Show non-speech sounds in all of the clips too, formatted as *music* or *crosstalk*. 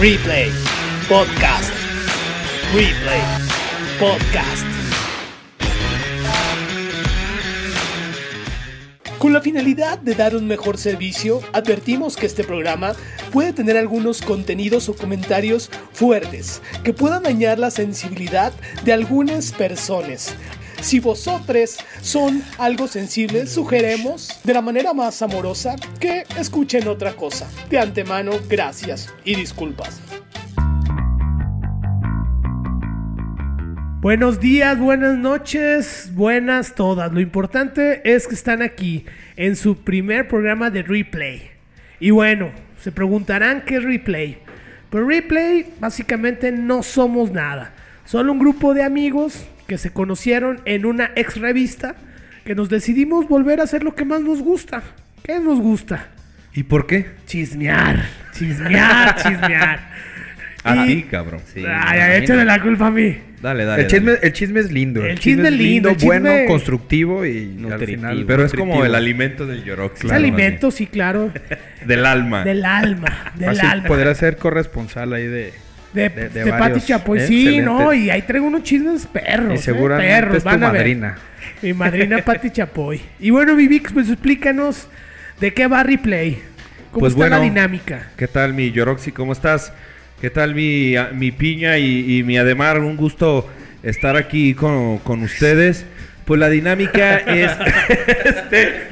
Replay Podcast. Replay Podcast. Con la finalidad de dar un mejor servicio, advertimos que este programa puede tener algunos contenidos o comentarios fuertes que puedan dañar la sensibilidad de algunas personas. Si vosotros son algo sensibles, sugeremos de la manera más amorosa que escuchen otra cosa. De antemano, gracias y disculpas. Buenos días, buenas noches, buenas todas. Lo importante es que están aquí en su primer programa de replay. Y bueno, se preguntarán qué es replay. Pero replay básicamente no somos nada. Solo un grupo de amigos que se conocieron en una ex revista que nos decidimos volver a hacer lo que más nos gusta. ¿Qué nos gusta? ¿Y por qué? Chismear, chismear, *laughs* chismear. A ti, cabrón. Ay, ay, échale la culpa a mí. Dale, dale. El chisme, dale. el chisme es lindo. El chisme es lindo, el chisme- bueno, constructivo y al final. Pero es como el alimento del Yorox. Es alimento, sí, claro. *laughs* Del alma. Del alma, del Así alma. podrá ser corresponsal ahí de. De, de- de, de Pati Chapoy, ¿eh? sí, Excelente. no, y ahí traigo unos chismes perros. Y eh, seguramente perros, es tu van a ver. madrina. Mi madrina *laughs* Pati Chapoy. Y bueno, Vivix, pues explícanos de qué va Replay. ¿Cómo Pues está la dinámica? ¿Qué tal, mi Yoroxi? ¿Cómo estás? ¿Qué tal, mi, mi piña y, y mi Ademar? Un gusto estar aquí con, con ustedes. Pues la dinámica *laughs* es. *laughs* este,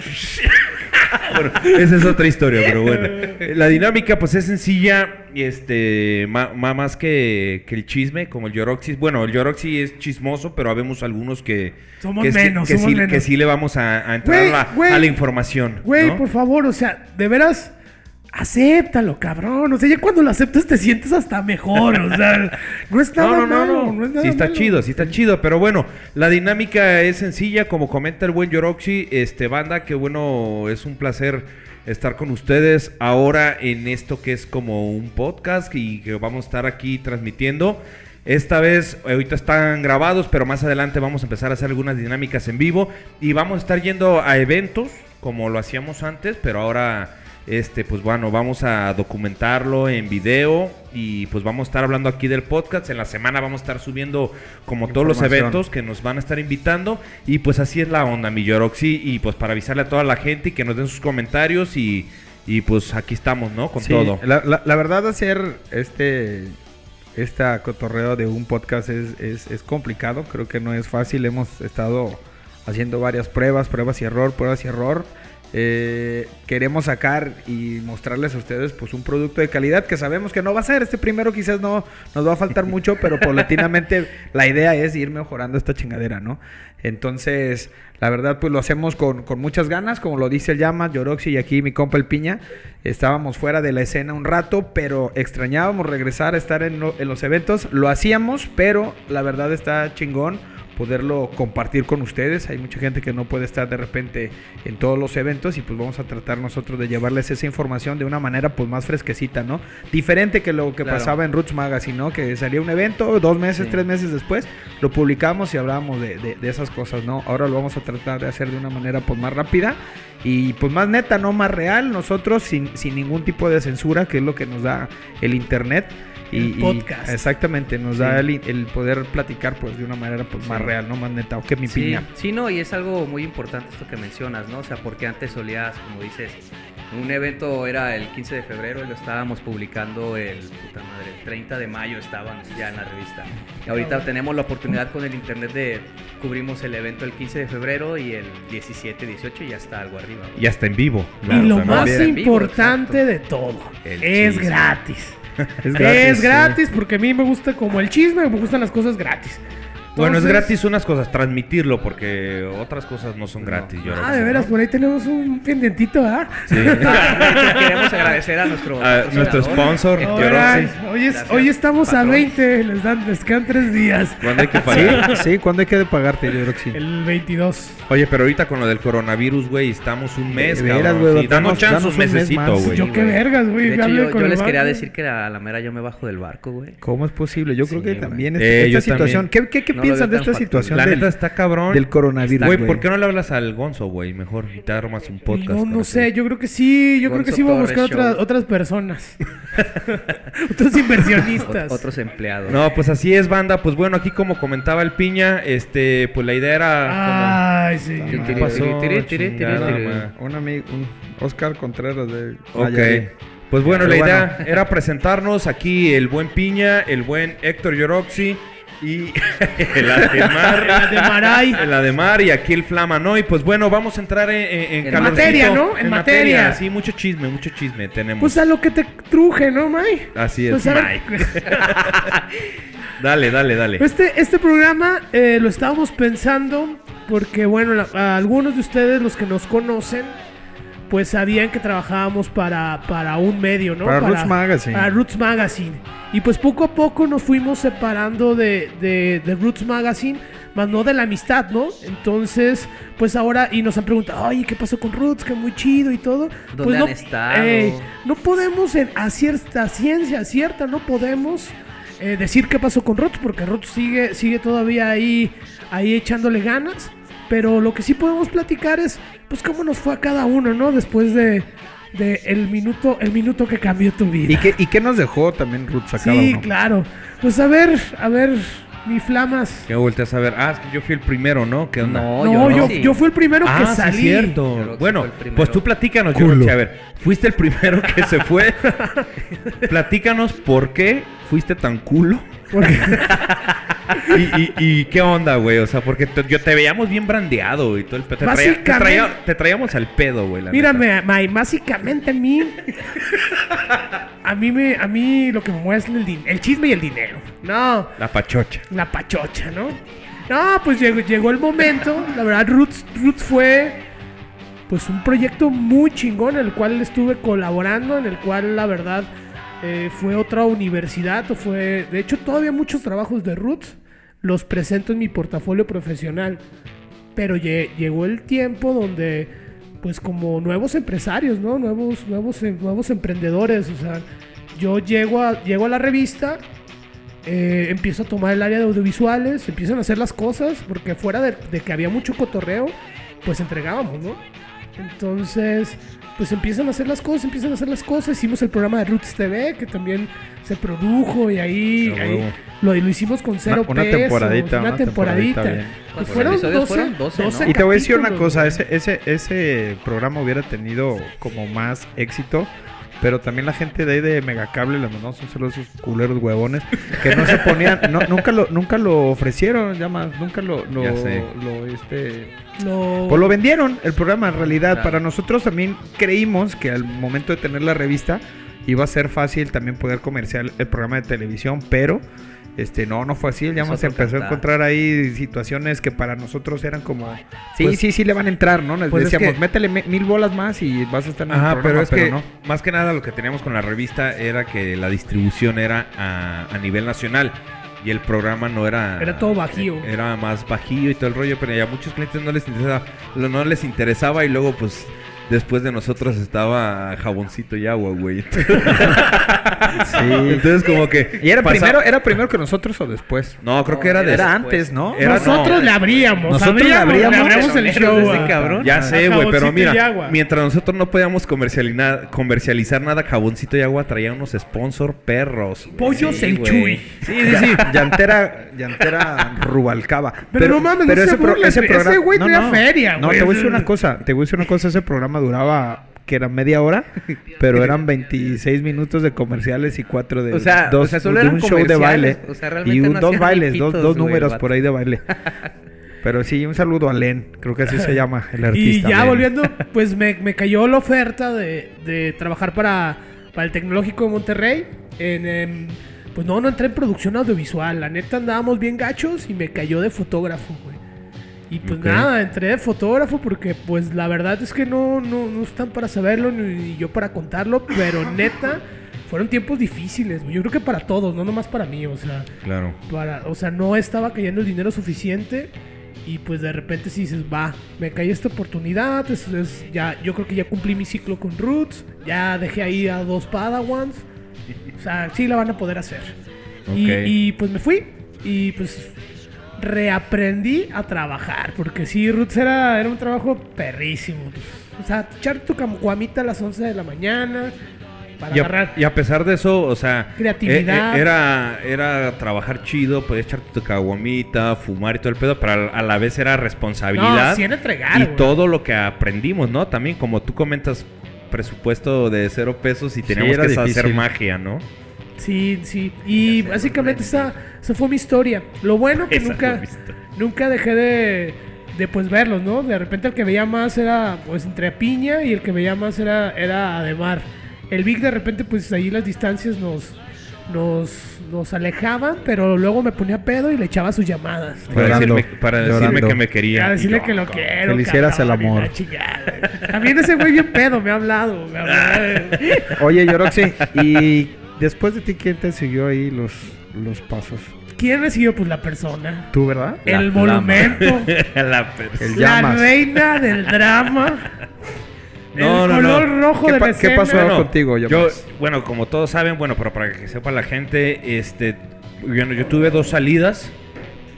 bueno, esa es otra historia, pero bueno. La dinámica, pues es sencilla. Y este, ma- ma- más que, que el chisme, como el Yoroxi. Bueno, el Yoroxi es chismoso, pero habemos algunos que. Somos que sí- menos, que, somos sí, menos. que sí le vamos a, a entrar a, la, güey. a la información. Güey, ¿no? por favor, o sea, de veras, acéptalo, cabrón. O sea, ya cuando lo aceptas te sientes hasta mejor. O sea, *laughs* no es nada No, no, no, no. no es nada sí está malo. chido, sí está chido. Pero bueno, la dinámica es sencilla, como comenta el buen Yoroxi. Este, banda, que bueno, es un placer estar con ustedes ahora en esto que es como un podcast y que vamos a estar aquí transmitiendo. Esta vez, ahorita están grabados, pero más adelante vamos a empezar a hacer algunas dinámicas en vivo y vamos a estar yendo a eventos como lo hacíamos antes, pero ahora este, pues bueno, vamos a documentarlo en video y pues vamos a estar hablando aquí del podcast. En la semana vamos a estar subiendo como todos los eventos que nos van a estar invitando. Y pues así es la onda, mi Yoroxi. Y pues para avisarle a toda la gente y que nos den sus comentarios y, y pues aquí estamos, ¿no? Con Sí, todo. La, la- la verdad, hacer este. Esta cotorreo de un podcast es, es, es complicado. Creo que no es fácil. Hemos estado haciendo varias pruebas, pruebas y error, pruebas y error. Eh, queremos sacar y mostrarles a ustedes pues un producto de calidad que sabemos que no va a ser. Este primero quizás no nos va a faltar mucho pero paulatinamente *laughs* la idea es ir mejorando esta chingadera no entonces la verdad pues lo hacemos con, con muchas ganas como lo dice el llama Yoroxi y aquí mi compa el piña. Estábamos fuera de la escena un rato pero extrañábamos regresar a estar en, lo- en los eventos. Lo hacíamos pero la verdad está chingón poderlo compartir con ustedes. Hay mucha gente que no puede estar de repente en todos los eventos y pues vamos a tratar nosotros de llevarles esa información de una manera pues más fresquecita, ¿no? Diferente que lo que Claro. pasaba en Roots Magazine, ¿no? Que salía un evento, dos meses, Sí. tres meses después, lo publicamos y hablábamos de, de- de esas cosas, ¿no? Ahora lo vamos a tratar de hacer de una manera pues más rápida y pues más neta, ¿no? Más real, nosotros sin, sin ningún tipo de censura, que es lo que nos da el internet. Y, El y- podcast. exactamente, nos Sí. da el, el poder platicar pues de una manera pues más Sí. real, no más neta, o que mi Sí, piña. sí, no, y es algo muy importante esto que mencionas, ¿no? O sea, porque antes solías, como dices, un evento era el 15 de febrero y lo estábamos publicando el, puta madre, el 30 de mayo estaban ya en la revista. Y ahorita tenemos la oportunidad con el internet de cubrimos el evento el 15 de febrero y el 17, 18 ya está algo arriba. ¿no? Y hasta en vivo. y claro, lo también. más vivo, importante exacto. de todo, El es chisme. gratis. *laughs* Es Es gratis, sí. porque a mí me gusta como el chisme, me gustan las cosas gratis. Bueno, es gratis unas cosas, transmitirlo, porque otras cosas no son gratis. Yoroxi, Ah, de veras, ¿no? por ahí tenemos un pendientito, ¿ah? Sí. Ah, *laughs* *laughs* queremos agradecer a nuestro, A nuestro sponsor, Yoroxi. hoy, es- hoy estamos a patrón. 20, les, dan, les quedan 3 días. ¿Cuándo hay que *laughs* pagar? Sí, sí, ¿cuándo hay que pagarte, yo sí. El 22. Oye, pero ahorita con lo del coronavirus, güey, estamos un mes, De veras, cabrón. güey, Sí, danos danos- chance danos un un mes mesecito, güey. yo qué vergas, güey. Yo, yo les quería decir que a la mera yo me bajo del barco, güey. ¿Cómo es posible? Yo creo Sí, que también Eh, esta, yo esta situación. ¿Qué, qué, qué No, piensan de esta situación La del, neta está cabrón. del coronavirus, Güey? ¿por qué no le hablas al Gonzo, güey? Mejor y te armas un podcast. no, no sé, yo creo que sí, yo creo que sí voy a buscar otras, personas. *laughs* *laughs* Otros inversionistas. Ot- Otros empleados. No, pues así es, banda. Pues bueno, aquí como comentaba el Piña, este, pues la idea era Ay, sí. Tiri, pasó. Un amigo, un Oscar Contreras de Ok. Pues bueno, Pero la bueno. idea era presentarnos aquí el buen Piña, el buen Héctor Yoroxi y el Ademar. El Ademaray. El Ademar y aquí el Flamanoy. Pues bueno, vamos a entrar en, en, en En materia, ¿no? En materia. Sí, mucho chisme, mucho chisme tenemos. Pues a lo que te truje, ¿no, May? Así es, Pues Mike. *laughs* dale, dale, dale. Este, este programa eh, lo estábamos pensando porque, bueno, la- a algunos de ustedes, los que nos conocen, pues sabían que trabajábamos para, para un medio, ¿no? Para Roots Magazine. Para Roots Magazine. Y pues poco a poco nos fuimos separando de, de, de Roots Magazine, más no de la amistad, ¿no? Entonces, pues ahora, y nos han preguntado, oye, ¿qué pasó con Roots? Que muy chido y todo. ¿Dónde pues han no, estado? ey, no podemos, en, a cierta ciencia cierta, no podemos eh, decir qué pasó con Roots, porque Roots sigue, sigue todavía ahí, ahí echándole ganas. Pero lo que sí podemos platicar es, pues, cómo nos fue a cada uno, ¿no? Después de, de el minuto, el minuto que cambió tu vida. ¿Y qué, ¿Y qué nos dejó también Roots a cada sí, uno? claro. Pues a ver, a ver, mi flamas. Que volteas a ver. Ah, es que yo fui el primero, ¿no? ¿Qué onda? No, No, yo, yo fui el primero ah, que sí, salí. cierto. Yoroxi Bueno, pues tú platícanos, Culo. Yoroxi. A ver, fuiste el primero que se fue. *laughs* platícanos por qué fuiste tan culo. Porque- *laughs* ¿Y, y, y qué onda, güey? O sea, porque te, yo te veíamos bien brandeado y todo el pedo. Te, traía- te, Básicamente- traía- te traíamos al pedo, güey. May, básicamente a mí. A mí, me, a mí lo que me mueve es el chisme y el dinero. No, La pachocha. la pachocha, ¿no? No, pues llegó, llegó el momento. La verdad, Roots, Roots fue pues un proyecto muy chingón en el cual estuve colaborando, en el cual la verdad eh, fue otra universidad, o fue, de hecho todavía muchos trabajos de Roots los presento en mi portafolio profesional, pero lle- llegó el tiempo donde pues como nuevos empresarios, ¿no? Nuevos, nuevos, em- nuevos emprendedores, o sea, yo llego a, llego a la revista, eh, empiezo a tomar el área de audiovisuales, empiezan a hacer las cosas, porque fuera de, de que había mucho cotorreo, pues entregábamos, ¿no? Entonces, pues empiezan a hacer las cosas, empiezan a hacer las cosas. Hicimos el programa de Roots TV, que también se produjo y ahí, Ah, ahí lo, lo hicimos con cero Una- una pesos, temporadita, Una una temporadita. Pues ¿Cuántos fueron episodios 12, fueron? 12, 12 ¿no? Y te voy a decir una cosa, ese, ese, ese programa hubiera tenido como más éxito, pero también la gente de ahí de Megacable le mandamos un saludo a esos culeros huevones que no se ponían, no, nunca lo, nunca lo ofrecieron, ya más, nunca lo, lo, lo, este, Lo- pues lo vendieron el programa en realidad. Claro. Para nosotros también creímos que al momento de tener la revista iba a ser fácil también poder comercial el programa de televisión, pero este no, no fue así. Es se otro empezó a encontrar ahí situaciones que para nosotros eran como sí, Pues- sí, sí le van a entrar, ¿no? Les pues es decíamos, que- métele mil bolas más y vas a estar en el Ajá, programa, pero es que no. más que nada lo que teníamos con la revista era que la distribución era a, a nivel nacional y el programa no era Era todo bajío. era más bajío y todo el rollo, pero ya a muchos clientes no les interesaba, no les interesaba y luego pues después de nosotros estaba jaboncito y agua, güey. *laughs* Sí. Entonces como que ¿Y era pasa- primero, era primero que nosotros o después? No, creo que era Era después. antes, ¿no? Era- Nosotros no. le abríamos. Nosotros le abríamos. abríamos el show. de ese cabrón. Ya sé, güey, pero Jaboncito y mira, agua. mientras nosotros no podíamos comercializar, comercializar nada, jaboncito y agua traía unos sponsor perros. güey. Pollos Sí, el güey. Chuy. Sí, sí, sí. Llantera, llantera Rubalcaba. Pero no mames, no se burles, ese güey traía feria, No, güey. te voy a decir una cosa, te voy a decir una cosa, ese programa duraba que era media hora, *laughs* pero eran 26 minutos de comerciales y cuatro de O sea, dos, o sea, solo de eran un show de baile comerciales, o sea, y realmente un- no dos bailes, dos, dos números por ahí de baile. *laughs* Pero sí, un saludo a Len, creo que así se *laughs* llama el Y artista. ya Len. volviendo, pues me, me cayó la oferta de, de trabajar para, para el Tecnológico de Monterrey. En, em, pues no, no entré en producción audiovisual. La neta andábamos bien gachos y me cayó de fotógrafo, güey. Y pues nada, entré de fotógrafo porque pues la verdad es que no, no, no están para saberlo ni yo para contarlo, pero *laughs* neta fueron tiempos difíciles. Yo creo que para todos, no nomás para mí, o sea, Claro. para, o sea, no estaba cayendo el dinero suficiente y pues de repente si dices, va, me cae esta oportunidad, es, es- ya, yo creo que ya cumplí mi ciclo con Roots, ya dejé ahí a dos Padawans, o sea, sí la van a poder hacer. Y, pues me fui y pues reaprendí a trabajar. Porque sí, Roots era, era un trabajo perrísimo. O sea, echar tu caguamita a las 11 de la mañana para Y agarrar. a, y a pesar de eso, o sea, Creatividad. eh, eh, era, era trabajar chido, podías echarte tu caguamita, fumar y todo el pedo, pero a, a la vez era responsabilidad. No, sí era entregar, y todo lo que aprendimos, ¿no? También, como tú comentas, presupuesto de cero pesos y teníamos que hacer magia, ¿no? Sí, sí. Y básicamente esa, esa fue mi historia. Lo bueno que Esa nunca, nunca dejé de, de pues verlos, ¿no? De repente el que veía más era pues entre Piña y el que veía más era, era Ademar. El Vic de repente pues ahí las distancias nos, nos, nos alejaban, pero luego me ponía pedo y le echaba sus llamadas. Para Llorando, decirme, para que me quería. A decirle que lo quiero. Que le hicieras el cabrón, amor. También ese güey bien pedo me ha hablado. Me ha hablado. Oye, Yoroxi, y después de ti, ¿quién te siguió ahí los, los pasos? ¿Quién me siguió? Pues la persona. ¿Tú, verdad? el flama. monumento. *laughs* La persona. El La reina del drama. *laughs* No, el no, no. color rojo ¿Qué de pa- la qué escena. pasó? contigo, yo, bueno, como todos saben, bueno, pero para que sepa la gente, este, bueno, yo tuve dos salidas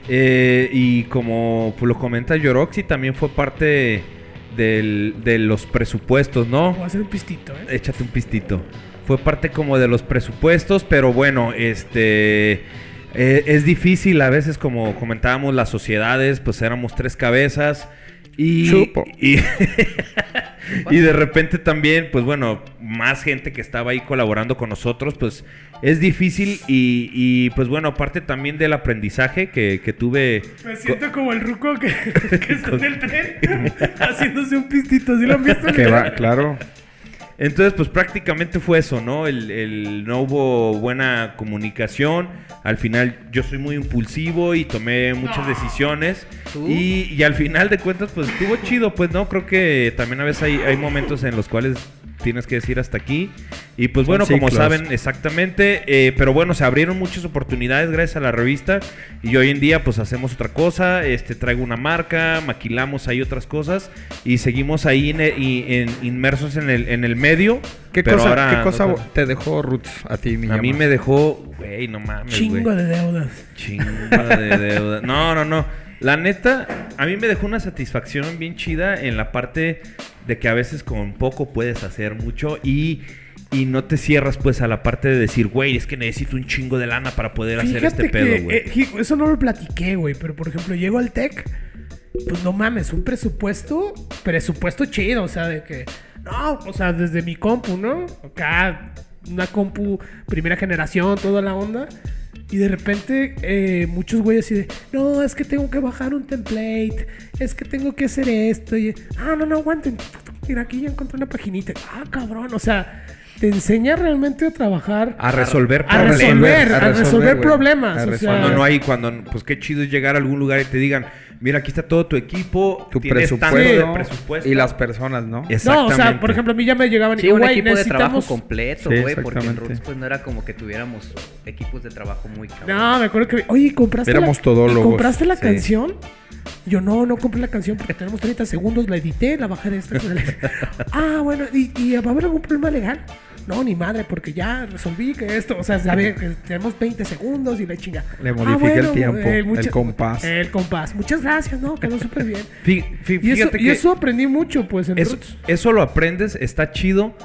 eh, y como pues, lo comenta Yoroxi, también fue parte del- de los presupuestos, ¿no? Voy a hacer un pistito, ¿eh? Échate un pistito. Fue parte como de los presupuestos, pero bueno, este eh, es difícil a veces, como comentábamos, las sociedades, pues éramos tres cabezas y Chupo. y, *laughs* y de repente también, pues bueno, más gente que estaba ahí colaborando con nosotros, pues es difícil y, y, pues bueno, aparte también del aprendizaje que, que tuve. Me siento como el ruco que, *laughs* que está en el tren *laughs* haciéndose un pistito. ¿Sí lo han visto? Que va, claro. Entonces, pues prácticamente fue eso, ¿no? El, el- no hubo buena comunicación. Al final yo soy muy impulsivo y tomé muchas decisiones. ¿Tú? Y, y al final de cuentas, pues estuvo chido, pues no, creo que también a veces hay, hay momentos en los cuales tienes que decir hasta aquí. Y pues Son bueno, como saben, exactamente. eh, pero bueno, se abrieron muchas oportunidades gracias a la revista. Y hoy en día pues hacemos otra cosa. Este traigo una marca, maquilamos ahí otras cosas. Y seguimos ahí en- y- en- inmersos en el, en el medio. ¿Qué pero cosa, ahora ¿qué cosa te dejó Roots a ti, mi a mí me dejó, güey, no mames, Chingo güey. de deudas. Chingo de deuda. No, no, no. La neta, a mí me dejó una satisfacción bien chida en la parte de que a veces con poco puedes hacer mucho y, y no te cierras pues a la parte de decir, güey, es que necesito un chingo de lana para poder hacer este pedo, güey. eh, eso no lo platiqué, güey. Pero por ejemplo, llego al TEC. Pues no mames, un presupuesto, presupuesto chido, o sea, de que, no, o sea, desde mi compu, ¿no? Acá, una compu primera generación, toda la onda. Y de repente, eh, muchos güeyes así de, no, es que tengo que bajar un template, es que tengo que hacer esto. Y, ah, no, no, aguanten. Mira, aquí ya encontré una paginita. Ah, cabrón, o sea, te enseña realmente a trabajar. a resolver a problemas. resolver, a a resolver, resolver güey. problemas. A o sea, resolver. Cuando no hay, cuando, pues qué chido es llegar a algún lugar y te digan, mira, aquí está todo tu equipo, Tu presupuesto, de presupuesto. y las personas, ¿no? No, o sea, por ejemplo, a mí ya me llegaban y Sí, un "Güey, equipo de trabajo necesitamos- completo, Sí, güey, porque en. Roots pues no era como que tuviéramos equipos de trabajo muy cabrón. No, me acuerdo que, oye, ¿compraste Éramos la, todólogos. ¿y ¿compraste la Sí. canción? Yo no, no compré la canción porque tenemos 30 segundos, la edité, la bajé de esta. *laughs* ah, bueno, ¿y, y va a haber algún problema legal? No, ni madre, porque ya resolví que esto, o sea, sabe que tenemos 20 segundos y la chinga. Le Ah, modifiqué el bueno, tiempo, el mucha- compás. El compás. Muchas gracias, ¿no? Quedó súper bien. *laughs* Fí- fí- Y eso, fíjate y que- eso aprendí mucho, pues, en Eso, Roots. eso lo aprendes, está chido,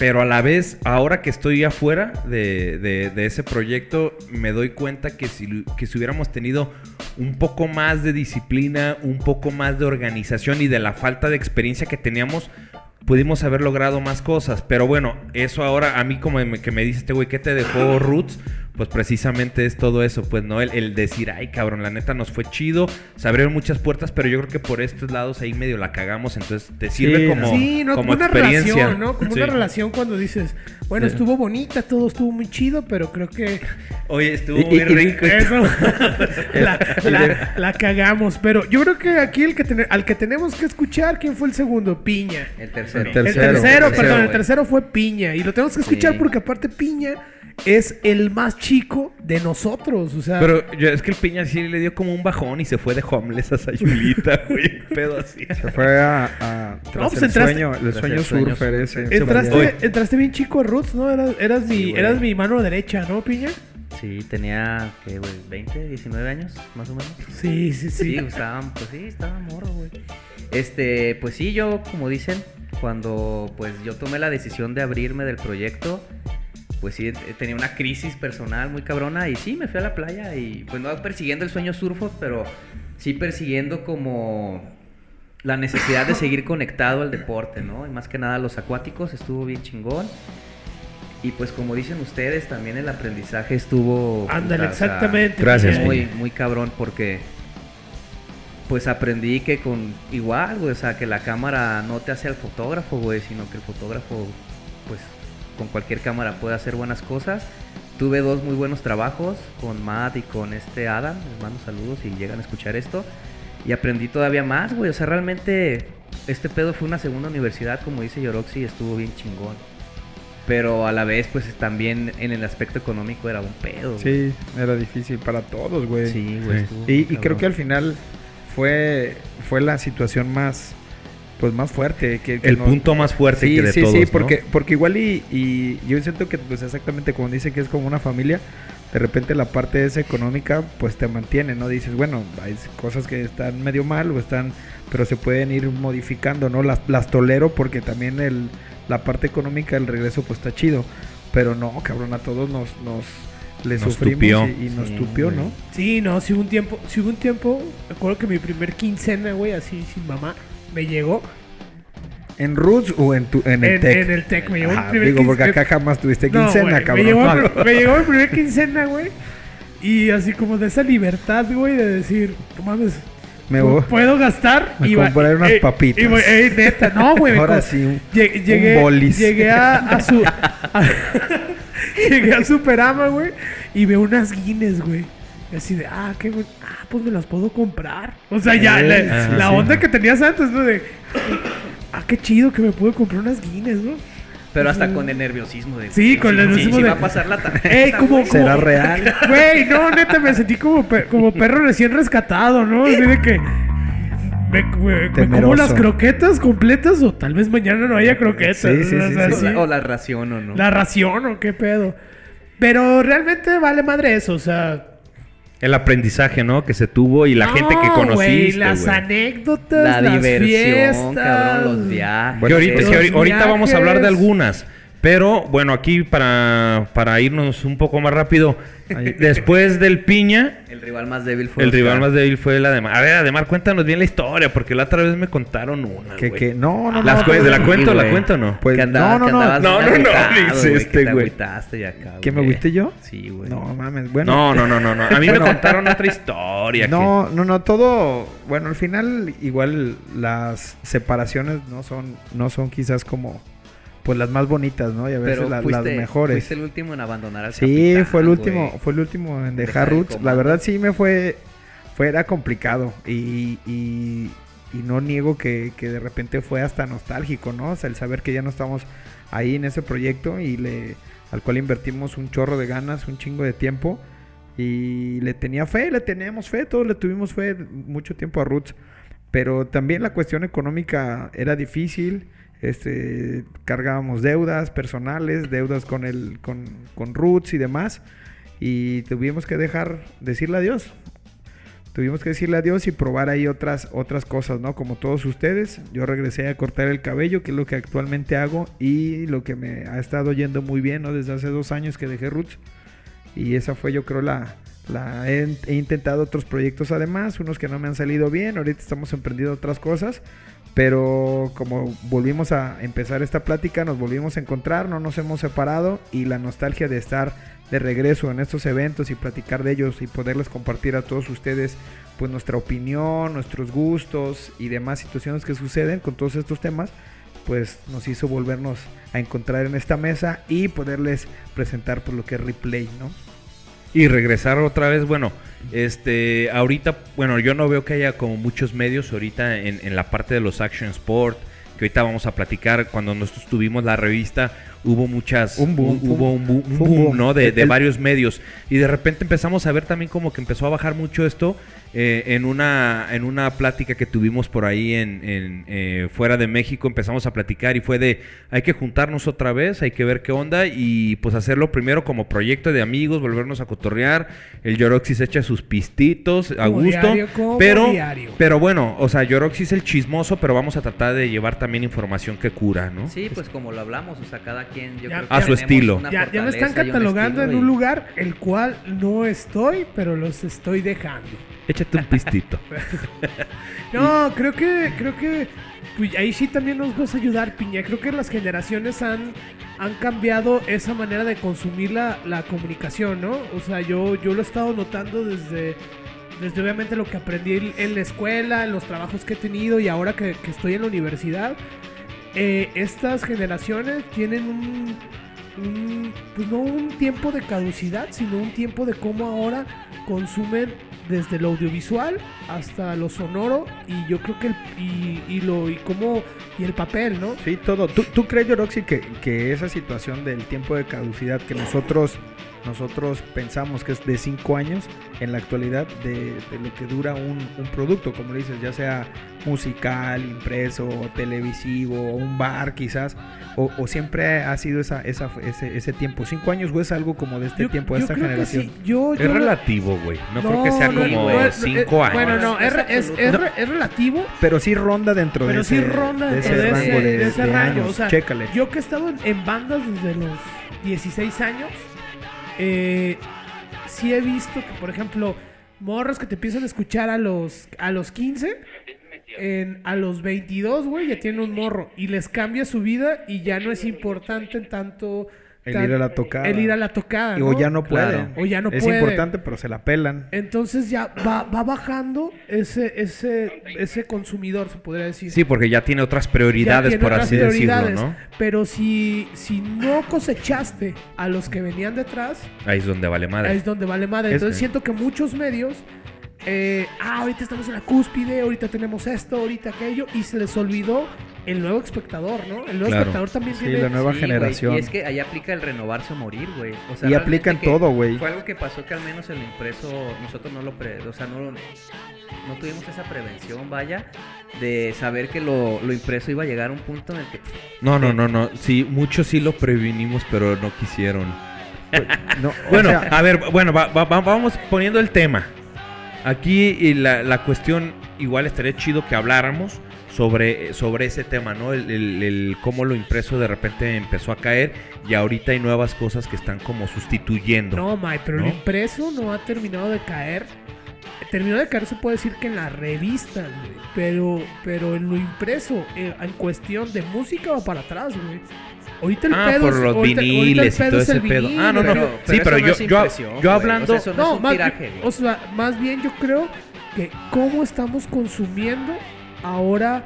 pero a la vez, ahora que estoy afuera de, de- de ese proyecto, me doy cuenta que si, que si hubiéramos tenido un poco más de disciplina, un poco más de organización y de la falta de experiencia que teníamos, pudimos haber logrado más cosas. Pero bueno, eso ahora, a mí como que me dice este güey, ¿qué te dejó Roots? Pues precisamente es todo eso, pues, ¿no? El, el decir, ay, cabrón, la neta nos fue chido, se abrieron muchas puertas, pero yo creo que por estos lados ahí medio la cagamos, entonces te sirve Sí, como, sí, no, como como una experiencia. relación, ¿no? Como Sí. una relación cuando dices, bueno, Sí. estuvo bonita, todo estuvo muy chido, pero creo que Oye, estuvo Y- muy y- *laughs* *laughs* y- rico. eso la, la- la cagamos. Pero yo creo que aquí el que tene- al que tenemos que escuchar, ¿quién fue el segundo? Piña. El tercero. El tercero. el tercero, tercero, perdón, el tercero fue Piña. Y lo tenemos que escuchar Sí. porque aparte Piña es el más chico de nosotros. O sea, Pero yo- es que el Piña sí le dio como un bajón y se fue de homeless a Sayulita, *laughs* güey. Pedo así. Se fue a, a- tras No, pues el entraste- sueño, el sueño surfer ese. entraste, entraste bien chico a Roots, ¿no? Eras, eras, mi, Sí, güey. eras mi mano derecha, ¿no, Piña? Sí, tenía, ¿qué, güey? ¿20, 19 años, más o menos? Sí, sí, sí. Sí, estaban, pues sí, estaba morro, güey. Este, pues sí, yo, como dicen, cuando pues yo tomé la decisión de abrirme del proyecto, pues sí, tenía una crisis personal muy cabrona y sí, me fui a la playa y pues no persiguiendo el sueño surfo, pero sí persiguiendo como la necesidad de seguir conectado al deporte, ¿no? Y más que nada los acuáticos, estuvo bien chingón. Y pues como dicen ustedes, también el aprendizaje estuvo... Ándale, exactamente. Gracias, muy, muy cabrón porque pues aprendí que con igual, güey, o sea, que la cámara no te hace al fotógrafo, güey, sino que el fotógrafo pues con cualquier cámara puede hacer buenas cosas. Tuve dos muy buenos trabajos con Matt y con este Adam, les mando saludos si llegan a escuchar esto. Y aprendí todavía más, güey, o sea, realmente este pedo fue una segunda universidad, como dice Yoroxi, estuvo bien chingón. Pero a la vez, pues también en el aspecto económico era un pedo. güey. Sí, era difícil para todos, güey. Sí, güey. Sí. Y, y creo que al final fue, fue la situación más, pues más fuerte. Que, que El no- punto más fuerte sí, que de sí, todos, sí, ¿no? porque, porque igual y, y yo siento que pues exactamente como dice que es como una familia, de repente la parte esa económica pues te mantiene, ¿no? Dices, bueno, hay cosas que están medio mal o están, pero se pueden ir modificando, ¿no? Las, las tolero porque también el, la parte económica del regreso pues está chido, pero no, cabrón, a todos nos, nos le Nos sufrimos tupió. y, y nos Sí, tupió. ¿no? Sí, no, si hubo un tiempo, si hubo un tiempo, me acuerdo que mi primer quincena, güey, así sin mamá, me llegó ¿En Roots o en, tu, en el en, Tech? en el Tec, me llegó Ajá, mi primer digo, porque acá jamás tuviste quincena, cabrón. Me llegó, me llegó mi primer quincena, güey. Y así como de esa libertad, güey, de decir, no mames, Me voy. puedo gastar Me y compraré unas eh, papitas. y eh, neta, no, güey. Ahora sí, un- Lle- llegué, un bolis. llegué a, a su. *laughs* a- *laughs* llegué al Superama, güey. Y veo unas Guinness, güey. Y así de, ah, qué güey. Ah, pues me las puedo comprar. O sea, ya, Eh, la, sí, la sí. onda que tenías antes, ¿no? De, ah, qué chido que me puedo comprar unas Guinness, ¿no? Pero hasta con el nerviosismo de... Sí, con el sí, nerviosismo sí, de- va a pasar la tarjeta, Ey, como, ¿Será real? *laughs* Güey, no, neta, me sentí como, pe- como perro recién rescatado, ¿no? Así de que. Me, me- me como las croquetas completas o tal vez mañana no haya croquetas. Sí, sí, o sí, sea, sí. O la, o la ración o no. La ración o qué pedo. Pero realmente vale madre eso, o sea. El aprendizaje, ¿no? Que se tuvo y la gente que no, güey, conociste, las anécdotas, la las diversión, fiestas. cabrón, los viajes. Bueno, ahorita, los vamos a hablar de algunas. Pero bueno, aquí para, para irnos un poco más rápido. Después del piña, El rival más débil fue el Oscar. rival más débil fue la de Mar. A ver, Ademar, cuéntanos bien la historia, porque la otra vez me contaron una. Que, que, no, no, Las no. cue- pues, ¿de la cuento, la cuento o no? Pues, que andaba, no, que no, no. No, no, no, *laughs* dice güey, este, que ¿Que me agüité yo? Sí, güey. No mames, bueno. No, no, no, no, no. A mí me contaron otra historia. que- No, no, no, todo, bueno, al final igual las separaciones no son, no son quizás como, pues las más bonitas, ¿no? Y a veces Pero la- fuiste, las mejores. fuiste el último en abandonar al Sí, capitán, fue el último, fue el último en Dejar Roots. La verdad sí me fue, fue era complicado y, y, y no niego que, que de repente fue hasta nostálgico, ¿no? O sea, el saber que ya no estamos ahí en ese proyecto y le, al cual invertimos un chorro de ganas, un chingo de tiempo y le tenía fe, le teníamos fe, todos le tuvimos fe mucho tiempo a Roots. Pero también la cuestión económica era difícil. Este, cargábamos deudas personales, deudas con el, con, con Roots y demás. Y tuvimos que dejar, decirle adiós. Tuvimos que decirle adiós y probar ahí otras, otras cosas, ¿no? Como todos ustedes. Yo regresé a cortar el cabello, que es lo que actualmente hago. Y lo que me ha estado yendo muy bien, ¿no? Desde hace dos años que dejé Roots. Y esa fue yo creo la... la he, he intentado otros proyectos además, unos que no me han salido bien. Ahorita estamos emprendiendo otras cosas. Pero como volvimos a empezar esta plática, nos volvimos a encontrar, no nos hemos separado y la nostalgia de estar de regreso en estos eventos y platicar de ellos y poderles compartir a todos ustedes pues nuestra opinión, nuestros gustos y demás situaciones que suceden con todos estos temas, pues nos hizo volvernos a encontrar en esta mesa y poderles presentar por lo que es replay, ¿no? Y regresar otra vez, bueno, este, ahorita, bueno, yo no veo que haya como muchos medios ahorita en, en la parte de los action sport, que ahorita vamos a platicar cuando nosotros tuvimos la revista, hubo muchas, Un boom, hu- hubo un boom, un boom, boom. ¿no? De, de El- varios medios. Y de repente empezamos a ver también como que empezó a bajar mucho esto eh, en, una, en una plática que tuvimos por ahí en, en, eh, fuera de México. Empezamos a platicar y fue de, hay que juntarnos otra vez, hay que ver qué onda y pues hacerlo primero como proyecto de amigos, volvernos a cotorrear. El Yoroxis echa sus pistitos a Como gusto. diario, como pero, diario. pero bueno, o sea, Yoroxis es el chismoso, pero vamos a tratar de llevar también información que cura, ¿no? Sí, pues como lo hablamos, o sea, cada quien yo Ya- creo que A su estilo. Ya, ya me están un catalogando en un lugar el cual no estoy, pero los estoy dejando. Échate un pistito. *laughs* No, creo que, creo que pues, ahí sí también nos vas a ayudar, Piña. Creo que las generaciones han, han cambiado esa manera de consumir la, la comunicación, ¿no? O sea, yo, yo lo he estado notando desde, desde obviamente lo que aprendí en- en la escuela, en los trabajos que he tenido y ahora que, que estoy en la universidad. Eh, estas generaciones tienen un, un- pues no un tiempo de caducidad, sino un tiempo de cómo ahora consumen desde lo audiovisual hasta lo sonoro y yo creo que el, y, y lo y cómo y el papel, ¿no? Sí, todo. ¿Tú, tú crees, Yoroxi, que, que esa situación del tiempo de caducidad que nosotros nosotros pensamos que es de 5 años, en la actualidad de, de lo que dura un, un producto, como le dices, ya sea musical, impreso, televisivo, un bar quizás, o, o siempre ha sido esa, esa, ese, ese tiempo? ¿5 años o es algo como de este Yo- tiempo, de esta creo que generación? sí. Yo, Es yo relativo, güey. No, creo que sea no, como no, es- 5 es- años. Bueno, no, es, Es es, absoluto. es re- es relativo, Pero sí ronda dentro pero de sí ese, ronda de dentro ese de ese, rango de, de ese de rango. años. O sea, Chécale. yo que he estado en, en bandas desde los 16 años, eh, sí he visto que, por ejemplo, morros que te empiezan a escuchar a los, a los 15, en- a los 22, güey, ya tienen un morro y les cambia su vida y ya no es importante en tanto... El ir a la tocada. El ir a la tocada, O ya no Claro. pueden. O ya no es pueden. importante, pero se la pelan. Entonces ya va, va bajando ese, ese, ese consumidor, se podría decir. Sí, porque ya tiene otras prioridades, tiene por otras así prioridades, decirlo, ¿no? Pero si, si no cosechaste a los que venían detrás, Ahí es donde vale madre. ahí es donde vale madre. Es- Entonces siento que muchos medios, eh, ah, ahorita estamos en la cúspide, ahorita tenemos esto, ahorita aquello, y se les olvidó el nuevo espectador, ¿no? El nuevo Claro. espectador también Sí, tiene... la nueva Sí, generación. Y es que ahí aplica el renovarse o morir, güey. O sea, Y realmente aplica en que todo, güey. Fue algo que pasó que al menos en lo impreso nosotros no lo pre, o sea, no, lo- no tuvimos esa prevención, vaya, de saber que lo, lo impreso iba a llegar a un punto en el que No, no, no, no. Sí, muchos sí lo previnimos, pero no quisieron. *laughs* No, o Bueno, sea, a ver, bueno, va- va- va- vamos poniendo el tema. Aquí y la, la cuestión, igual estaría chido que habláramos sobre, sobre ese tema, ¿no? El, el- el cómo lo impreso de repente empezó a caer y ahorita hay nuevas cosas que están como sustituyendo. No, Mike, pero ¿No? lo impreso no ha terminado de caer. Terminó de caer, se puede decir que en la revista, güey. Pero, pero en lo impreso, eh, en cuestión de música va para atrás, güey. Ahorita el Ah, pedo por es- los ahorita- ahorita el viniles y pedo todo es el ese pedo. vinil, Ah, no, no. pero- sí, eso pero no yo, es yo, yo hablando... O sea, eso no, es un más, tiraje, bien, güey. o sea, más bien yo creo que cómo estamos consumiendo ahora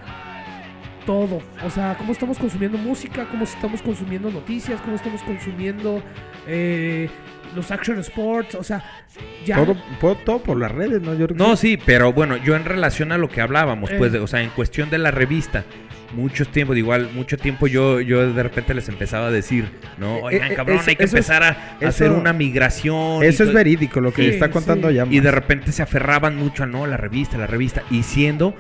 todo. O sea, cómo estamos consumiendo música, cómo estamos consumiendo noticias, cómo estamos consumiendo eh, los action sports. O sea, ya... todo, po- todo por las redes, ¿no? Yo No, sí, pero bueno, yo en relación a lo que hablábamos, Eh. pues, de- o sea, en cuestión de la revista, muchos tiempos, igual, mucho tiempo yo, yo de repente les empezaba a decir, no, Eh, oigan, eh, cabrón, eso- hay que empezar a, eso- hacer una migración. Eso es verídico, lo que Sí, está contando sí. ya. Y de repente se aferraban mucho a, no, la revista, la revista, y siendo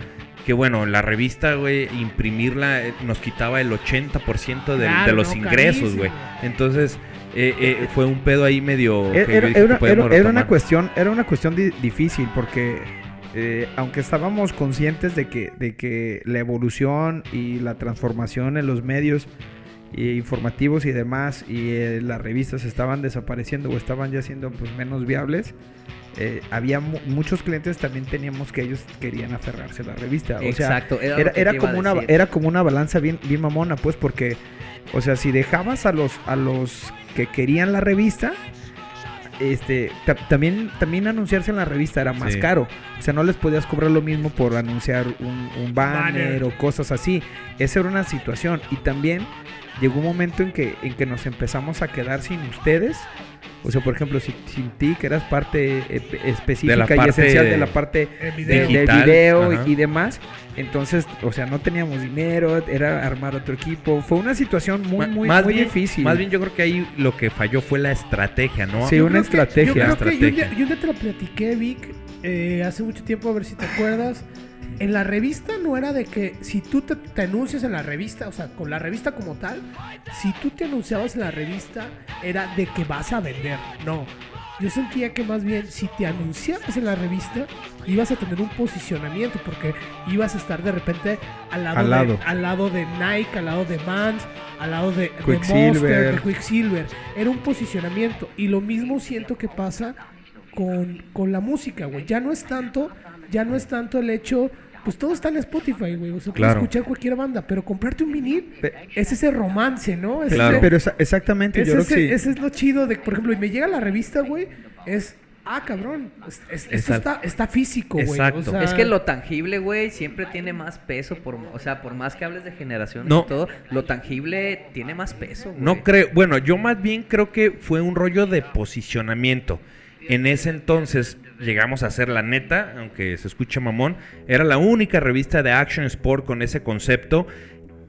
que, bueno, la revista, güey, imprimirla eh, nos quitaba el 80% de, Claro, de los no, ingresos, güey. Entonces, eh, eh, fue un pedo ahí medio... Era, que yo era- dije que era- podemos era- era una cuestión, era una cuestión di- difícil porque eh, aunque estábamos conscientes de que, de que la evolución y la transformación en los medios eh, informativos y demás y eh, las revistas estaban desapareciendo o estaban ya siendo pues menos viables, eh, había mu- muchos clientes también teníamos que ellos querían aferrarse a la revista. O sea, Exacto, era, era, era como una era como una balanza bien bien mamona pues porque o sea si dejabas a los a los que querían la revista este ta- también también anunciarse en la revista era más Sí. caro o sea no les podías cobrar lo mismo por anunciar un, un banner, Banner. o cosas así esa era una situación y también llegó un momento en que en que nos empezamos a quedar sin ustedes O sea, por ejemplo, si, sin ti, que eras parte eh, específica y esencial de la parte de- video. de Digital, video ajá. y, demás, entonces, o sea, no teníamos dinero, era armar otro equipo. Fue una situación muy, muy, más muy bien, difícil. Más bien yo creo que ahí lo que falló fue la estrategia, ¿no? Sí, Yo una creo que- estrategia. yo creo que yo Estrategia. yo te lo platiqué, Vic, eh, hace mucho tiempo, a ver si te acuerdas. En la revista no era de que si tú te, te anuncias en la revista, o sea, con la revista como tal, si tú te anunciabas en la revista, era de que vas a vender. No. Yo sentía que más bien si te anunciabas en la revista, ibas a tener un posicionamiento, porque ibas a estar de repente al lado, Al de, lado. al lado de Nike, al lado de Vans, al lado de, de Quicksilver. Monster, de Quicksilver. Era un posicionamiento. Y lo mismo siento que pasa con, con la música, güey. Ya no es tanto, ya no es tanto el hecho, pues todo está en Spotify, güey. O sea, puedes escuchar cualquier banda, pero comprarte un vinil Pe- es ese romance, ¿no? Es Claro. ese- Pero esa- exactamente, es yo creo ese, que sí. ese es lo chido de, por ejemplo, y me llega la revista, güey, es, ah, cabrón, es- es- esto está, está físico, güey. Exacto. O sea, Es que lo tangible, güey, siempre tiene más peso. Por, o sea, por más que hables de generaciones No. y todo, lo tangible tiene más peso, güey. No creo, bueno, yo más bien creo que fue un rollo de posicionamiento. En ese entonces llegamos a ser la neta, aunque se escuche mamón, era la única revista de Action Sport con ese concepto.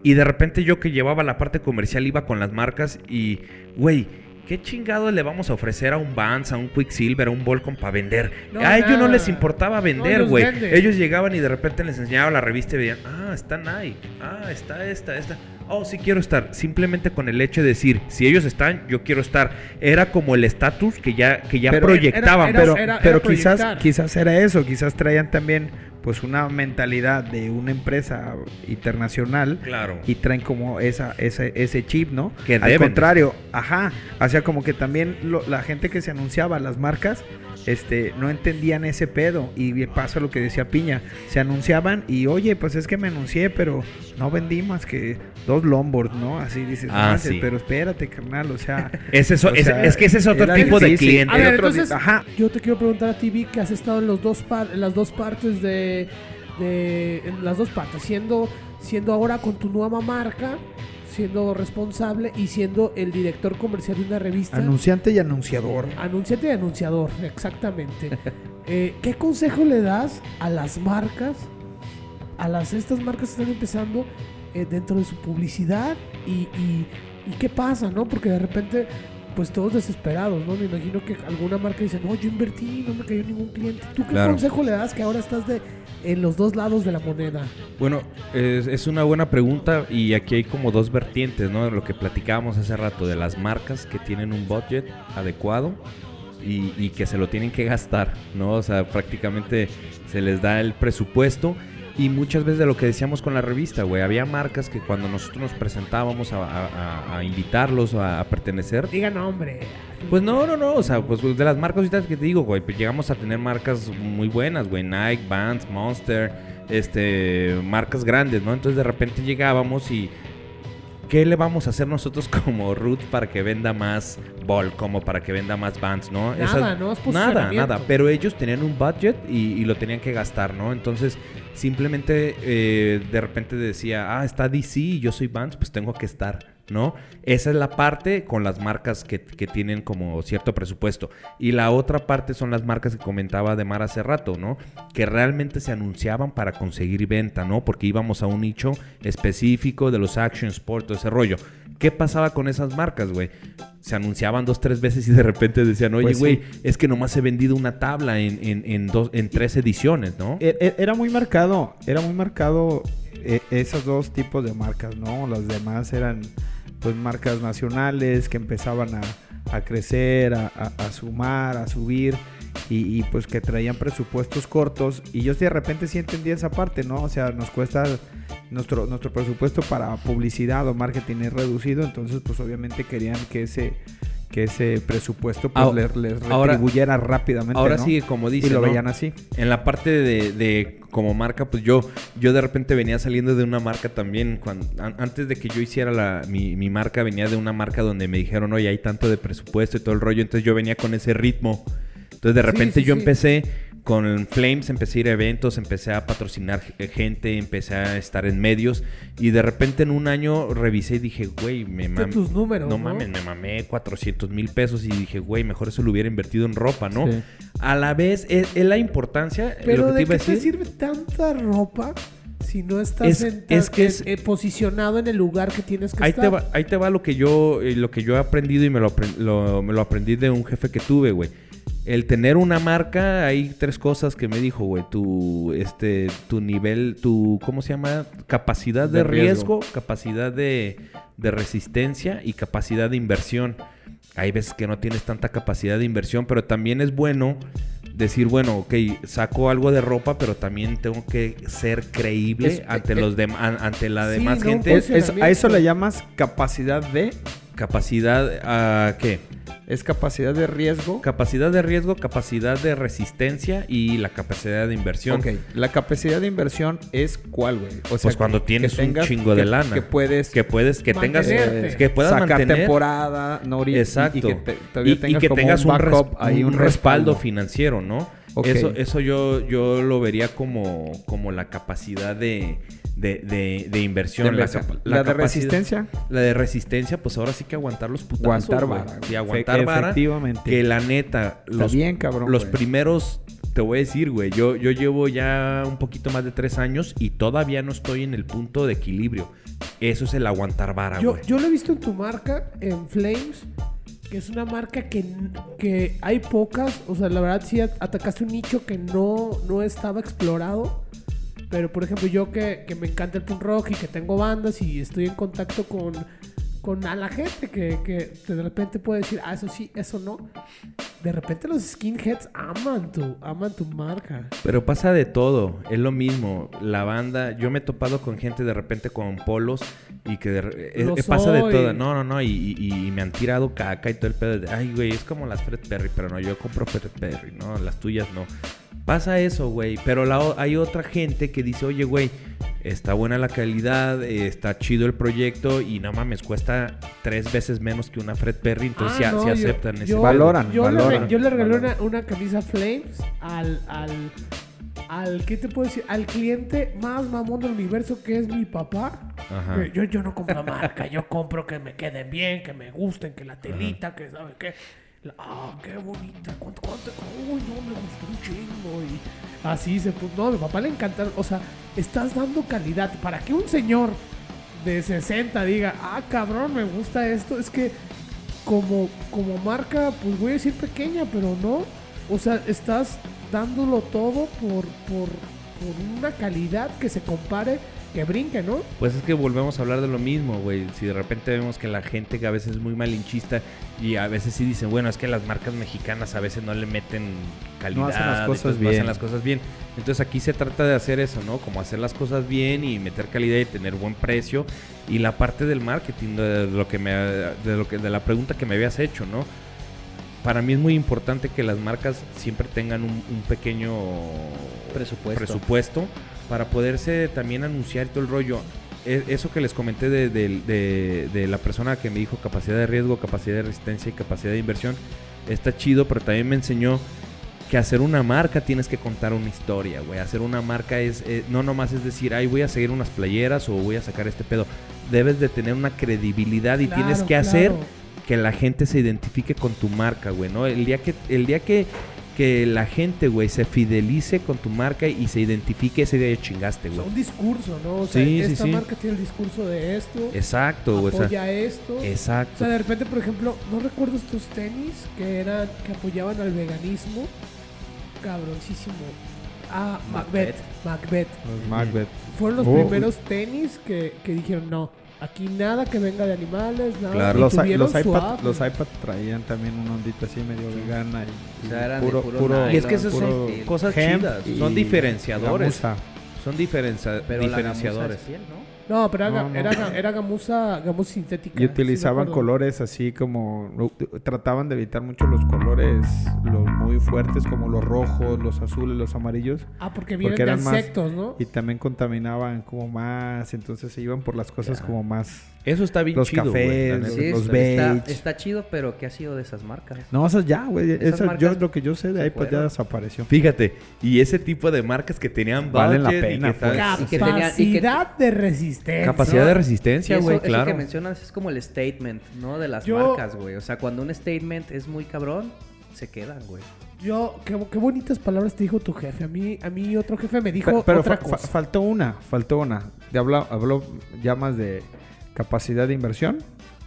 Y de repente yo que llevaba la parte comercial iba con las marcas y, güey, ¿qué chingado le vamos a ofrecer a un Vans, a un Quicksilver, a un Volcom para vender? No, a ellos no les importaba vender, güey. ellos llegaban y de repente les enseñaba la revista y veían, ah, está Nike, ah, está esta, esta. Oh, sí quiero estar. Simplemente con el hecho de decir, si ellos están, yo quiero estar. Era como el estatus que ya, que ya Pero- proyectaban. era- pero, era- pero era quizás, proyectar. quizás era eso, quizás traían también pues una mentalidad de una empresa internacional Claro. y traen como esa, ese, ese chip, ¿no? Que Al deben contrario, ajá, o sea, como que también lo- la gente que se anunciaba, las marcas, este, no entendían ese pedo y pasa lo que decía Piña, se anunciaban y oye, pues es que me anuncié, pero no vendí más que dos longboards, ¿no? Así dices, Ah, "No manches, sí. pero espérate, carnal, o sea... *laughs* Es, eso, o es, sea, es que ese es otro tipo de cliente. A ver, otro- entonces, ajá. yo te quiero preguntar a ti, Vic, que has estado en los dos par- en las dos partes de, de- en las dos partes, siendo siendo ahora con tu nueva marca, siendo responsable y siendo el director comercial de una revista. Anunciante y anunciador. Anunciante y anunciador, exactamente. *laughs* Eh, ¿Qué consejo le das a las marcas, a las estas marcas que están empezando eh, dentro de su publicidad y, y- y qué pasa, no? Porque de repente, pues todos desesperados, ¿no? Me imagino que alguna marca dice, no, yo invertí, no me cayó ningún cliente. ¿Tú qué Claro. consejo le das que ahora estás de, en los dos lados de la moneda? Bueno, es, es una buena pregunta y aquí hay como dos vertientes, ¿no? Lo que platicábamos hace rato de las marcas que tienen un budget adecuado y, y que se lo tienen que gastar, ¿no? O sea, prácticamente se les da el presupuesto y muchas veces de lo que decíamos con la revista, güey, había marcas que cuando nosotros nos presentábamos a, a- a- a invitarlos a, a pertenecer, Diga nombre. pues no, no, no, o sea, pues de las marcas ahorita que te digo, güey, pues llegamos a tener marcas muy buenas, güey, Nike, Vans, Monster, este, marcas grandes, ¿no? Entonces de repente llegábamos y ¿qué le vamos a hacer nosotros *laughs* como Root para que venda más Ball, como para que venda más Vans, ¿no? Nada, ¿no? Es nada, nada, pero ellos tenían un budget y, y lo tenían que gastar, ¿no? Entonces simplemente eh, de repente decía, ah, está DC y yo soy Vans, pues tengo que estar. ¿No? Esa es la parte con las marcas que, que tienen como cierto presupuesto. Y la otra parte son las marcas que comentaba de Mar hace rato, ¿no? Que realmente se anunciaban para conseguir venta, ¿no? Porque íbamos a un nicho específico de los action sport, todo ese rollo. ¿Qué pasaba con esas marcas, güey? Se anunciaban dos, tres veces y de repente decían, oye, Pues sí. güey, es que nomás he vendido una tabla en, en, en dos, en tres ediciones, ¿no? E- e- Era muy marcado, era muy marcado eh, esos dos tipos de marcas, ¿no? Las demás eran pues marcas nacionales que empezaban a, a crecer, a, sumar, a subir y, pues que traían presupuestos cortos y yo sí de repente sí entendía esa parte, ¿no? O sea, nos cuesta nuestro, nuestro presupuesto para publicidad o marketing es reducido, entonces pues obviamente querían que ese que ese presupuesto pues Ahora- les, les ahora- retribuyera rápidamente, Ahora ¿no? sí, como y dice, lo ¿no? veían así. En la parte de, de como marca, pues yo, yo de repente venía saliendo de una marca también. Cuando, an- antes de que yo hiciera la, mi, mi marca, venía de una marca donde me dijeron, oye, hay tanto de presupuesto y todo el rollo. Entonces yo venía con ese ritmo. Entonces de Sí, repente sí, yo sí. empecé con Flames empecé a ir a eventos, empecé a patrocinar g- gente, empecé a estar en medios y de repente en un año revisé y dije, güey, me mamé. tus números, No ¿no? mames, me mamé 400 mil pesos y dije, güey, mejor eso lo hubiera invertido en ropa, ¿no? Sí. A la vez, es, es la importancia, Pero lo que te ¿de iba a qué te decir. sirve tanta ropa si no estás Es- en- es que en- es- eh, posicionado en el lugar que tienes que Ahí estar? te, va, ahí te va lo que yo eh, lo que yo he aprendido y me lo- me lo aprendí de un jefe que tuve, güey. El tener una marca, hay tres cosas que me dijo, güey. Tu, este, tu nivel, tu, ¿cómo se llama? Capacidad de, De riesgo, riesgo. capacidad de, de resistencia y capacidad de inversión. Hay veces que no tienes tanta capacidad de inversión, pero también es bueno decir, bueno, ok, saco algo de ropa, pero también tengo que ser creíble Es- ante eh, los an- ante la sí, demás no, gente. pues, Es- es- a eso le llamas capacidad de... Capacidad, ¿a qué? Es capacidad de riesgo. Capacidad de riesgo, capacidad de resistencia y la capacidad de inversión. Ok, la capacidad de inversión es cuál, güey. O Pues cuando que- tienes que un chingo de que- lana. Que puedes Que puedes, que tengas, que puedas sacar mantener. temporada, no Exacto. Y, que te- y tengas que como tengas un un, backup respaldo financiero, ¿no? Eso, eso yo, yo lo vería como, como la capacidad de, de, de- de inversión. De la, de resistencia. La de resistencia, pues ahora sí que aguantar los putazos. Aguantar vara. Güey. aguantar Fe- vara. Efectivamente. Que la neta, Está bien, cabrón, los primeros, te voy a decir, güey, yo, yo llevo ya un poquito más de tres años y todavía no estoy en el punto de equilibrio. Eso es el aguantar vara, Yo, güey. yo lo he visto en tu marca, en Flames, que es una marca que, que hay pocas. O sea, la verdad sí at- atacaste un nicho que no, no estaba explorado. Pero por ejemplo, yo que, que me encanta el punk rock y que tengo bandas y estoy en contacto con, con a la gente que, que de repente puede decir, ah, eso sí, eso no. De repente los skinheads aman tu, aman tu marca. Pero pasa de todo, es lo mismo. La banda, yo me he topado con gente de repente con polos y que de re- eh, eh, pasa de todo. No, no, no, y, y- y me han tirado caca y todo el pedo. de, Ay, güey, es como las Fred Perry, pero no, yo compro Fred Perry, no, las tuyas no. Pasa eso, güey. Pero la hay otra gente que dice, oye, güey, está buena la calidad, eh, está chido el proyecto y no mames, cuesta tres veces menos que una Fred Perry. Entonces Ah, sí, a- no, yo- aceptan ese yo- pedo. Valoran, Yo, le, valoran, re- yo le regalé una, una camisa Flames al, al, al, ¿qué te puedo decir? Al cliente más mamón del universo que es mi papá. Ajá. Yo, yo no compro marca, yo compro que me queden bien, que me gusten, que la telita, que sabe qué. Ah, qué bonita, cuánto, cuánto, uy, no, me gustó un chingo. Y así se puso. No, a mi papá le encantaron. O sea, estás dando calidad. Para que un señor de 60 diga, ah, cabrón, me gusta esto, es que como, como marca, pues voy a decir pequeña, pero no. O sea, estás dándolo todo por, por, por una calidad que se compare, que brinque, ¿no? Pues es que volvemos a hablar de lo mismo, güey. Si de repente vemos que la gente que a veces es muy malinchista y a veces sí dicen, bueno, es que las marcas mexicanas a veces no le meten calidad, No hacen las cosas pues no bien. hacen las cosas bien. Entonces aquí se trata de hacer eso, ¿no? Como hacer las cosas bien y meter calidad y tener buen precio. Y la parte del marketing, de lo que me, de lo que, de la pregunta que me habías hecho, ¿no? Para mí es muy importante que las marcas siempre tengan un, un pequeño Presupuesto. presupuesto para poderse también anunciar todo el rollo. E- Eso que les comenté de, de- de- de la persona que me dijo capacidad de riesgo, capacidad de resistencia y capacidad de inversión, está chido, pero también me enseñó que hacer una marca tienes que contar una historia, güey. Hacer una marca es, eh, no nomás es decir, ay, voy a seguir unas playeras o voy a sacar este pedo. Debes de tener una credibilidad y tienes Claro, que hacer que la gente se identifique con tu marca, güey, ¿no? El día que, el día que, que la gente, güey, se fidelice con tu marca y se identifique, ese día ya chingaste, O sea, güey. un discurso, ¿no? O sea, Sí, esta sí. marca tiene el discurso de esto, Exacto, güey. o sea, apoya esto. O exacto. sea, de repente, por ejemplo, no recuerdo estos tenis que eran, que apoyaban al veganismo. Cabroncísimo. Ah, Macbeth. Macbeth. Macbeth. Fueron los Oh. primeros tenis que, que dijeron, no, aquí nada que venga de animales, nada. Claro. Los, los, iPad, los iPad traían también una ondita así medio vegana y, O sea, eran de puro Y es que esas puro son cosas chidas, son diferenciadores. Son diferencia- Pero la diferenciadores. es piel, ¿no? No, pero era, No, no. era, era gamuza, gamuza sintética. Y utilizaban colores así como... Trataban de evitar mucho los colores los muy fuertes como los rojos, los azules, los amarillos. Ah, porque vienen porque de eran más- insectos, ¿no? Y también contaminaban como más, entonces se iban por las cosas como más... Eso está bien Los chido, cafés, los- Sí, los está, beige. está chido, pero ¿qué ha sido de esas marcas? No, esas ya, güey. Esas Esas, yo, lo que yo sé de ahí pues ya desapareció. Fíjate, y ese tipo de marcas que tenían Valen la y pena, que pues. Y que tenía- y que- Capacidad de resistencia. Capacidad de resistencia, eso, güey, eso claro. que mencionas es como el statement, ¿no? De las Yo- marcas, güey. O sea, cuando un statement es muy cabrón, se quedan, güey. Yo, qué, qué bonitas palabras te dijo tu jefe. A mí, a mí otro jefe me dijo Pero, pero otra fa- fa- cosa. faltó una, faltó una. De habla- habló ya más de capacidad de inversión,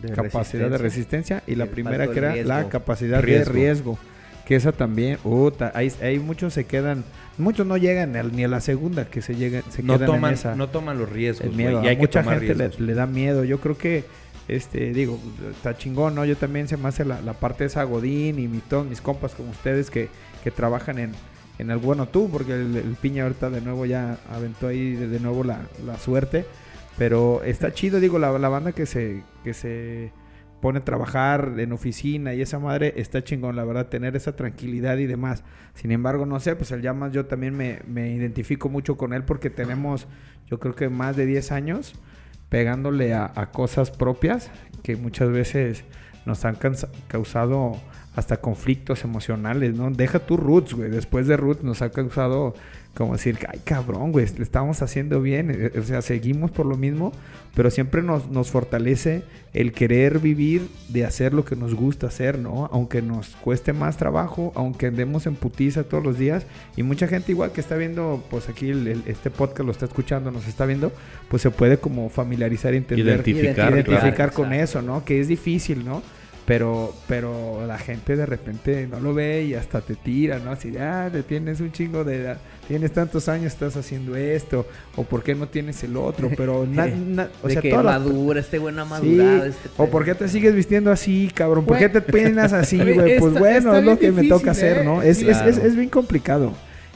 De capacidad de resistencia y la primera que era riesgo. la capacidad Riesgo. de riesgo. Que esa también, puta, ahí, ahí muchos se quedan, muchos no llegan ni a la segunda, que se llegan, se No quedan toman, en esa. no toman los riesgos, el miedo. y hay que mucha tomar gente le, le da miedo. Yo creo que, este, digo, está chingón, ¿no? Yo también se me hace la, la parte de esa Godín y mi, todos mis compas como ustedes que, que trabajan en, en el bueno tú, porque el, el piña ahorita de nuevo ya aventó ahí de, de nuevo la, la suerte. Pero está chido, digo, la, la banda que se, que se pone a trabajar en oficina y esa madre está chingón, la verdad, tener esa tranquilidad y demás. Sin embargo, no sé, pues el Llamas yo también me, me identifico mucho con él porque tenemos, yo creo que más de 10 años pegándole a, a cosas propias que muchas veces nos han causado hasta conflictos emocionales, ¿no? Deja tu roots, güey. Después de roots nos ha causado como decir, ay cabrón, güey, le estamos haciendo bien. eh, O sea, seguimos por lo mismo, pero siempre nos, nos fortalece el querer vivir de hacer lo que nos gusta hacer, ¿no? Aunque nos cueste más trabajo, aunque andemos en putiza todos los días. Y mucha gente igual que está viendo, pues aquí el- el- este podcast lo está escuchando, nos está viendo, pues se puede como familiarizar entender. Identificar, identificar claro. con Exacto. eso, ¿no? Que es difícil, ¿no? Pero, pero la gente de repente no lo ve y hasta te tira, ¿no? Así, de, ah, te tienes un chingo de edad, tienes tantos años, estás haciendo esto, o por qué no tienes el otro, pero *laughs* na- na- o de sea, que madura, este Sí, madurado. Este o por qué te sigues vistiendo así, cabrón, por qué Güey. te peinas así, *laughs* güey, pues bueno, es lo que me toca hacer, ¿eh? ¿no? Es, es, es, es bien complicado.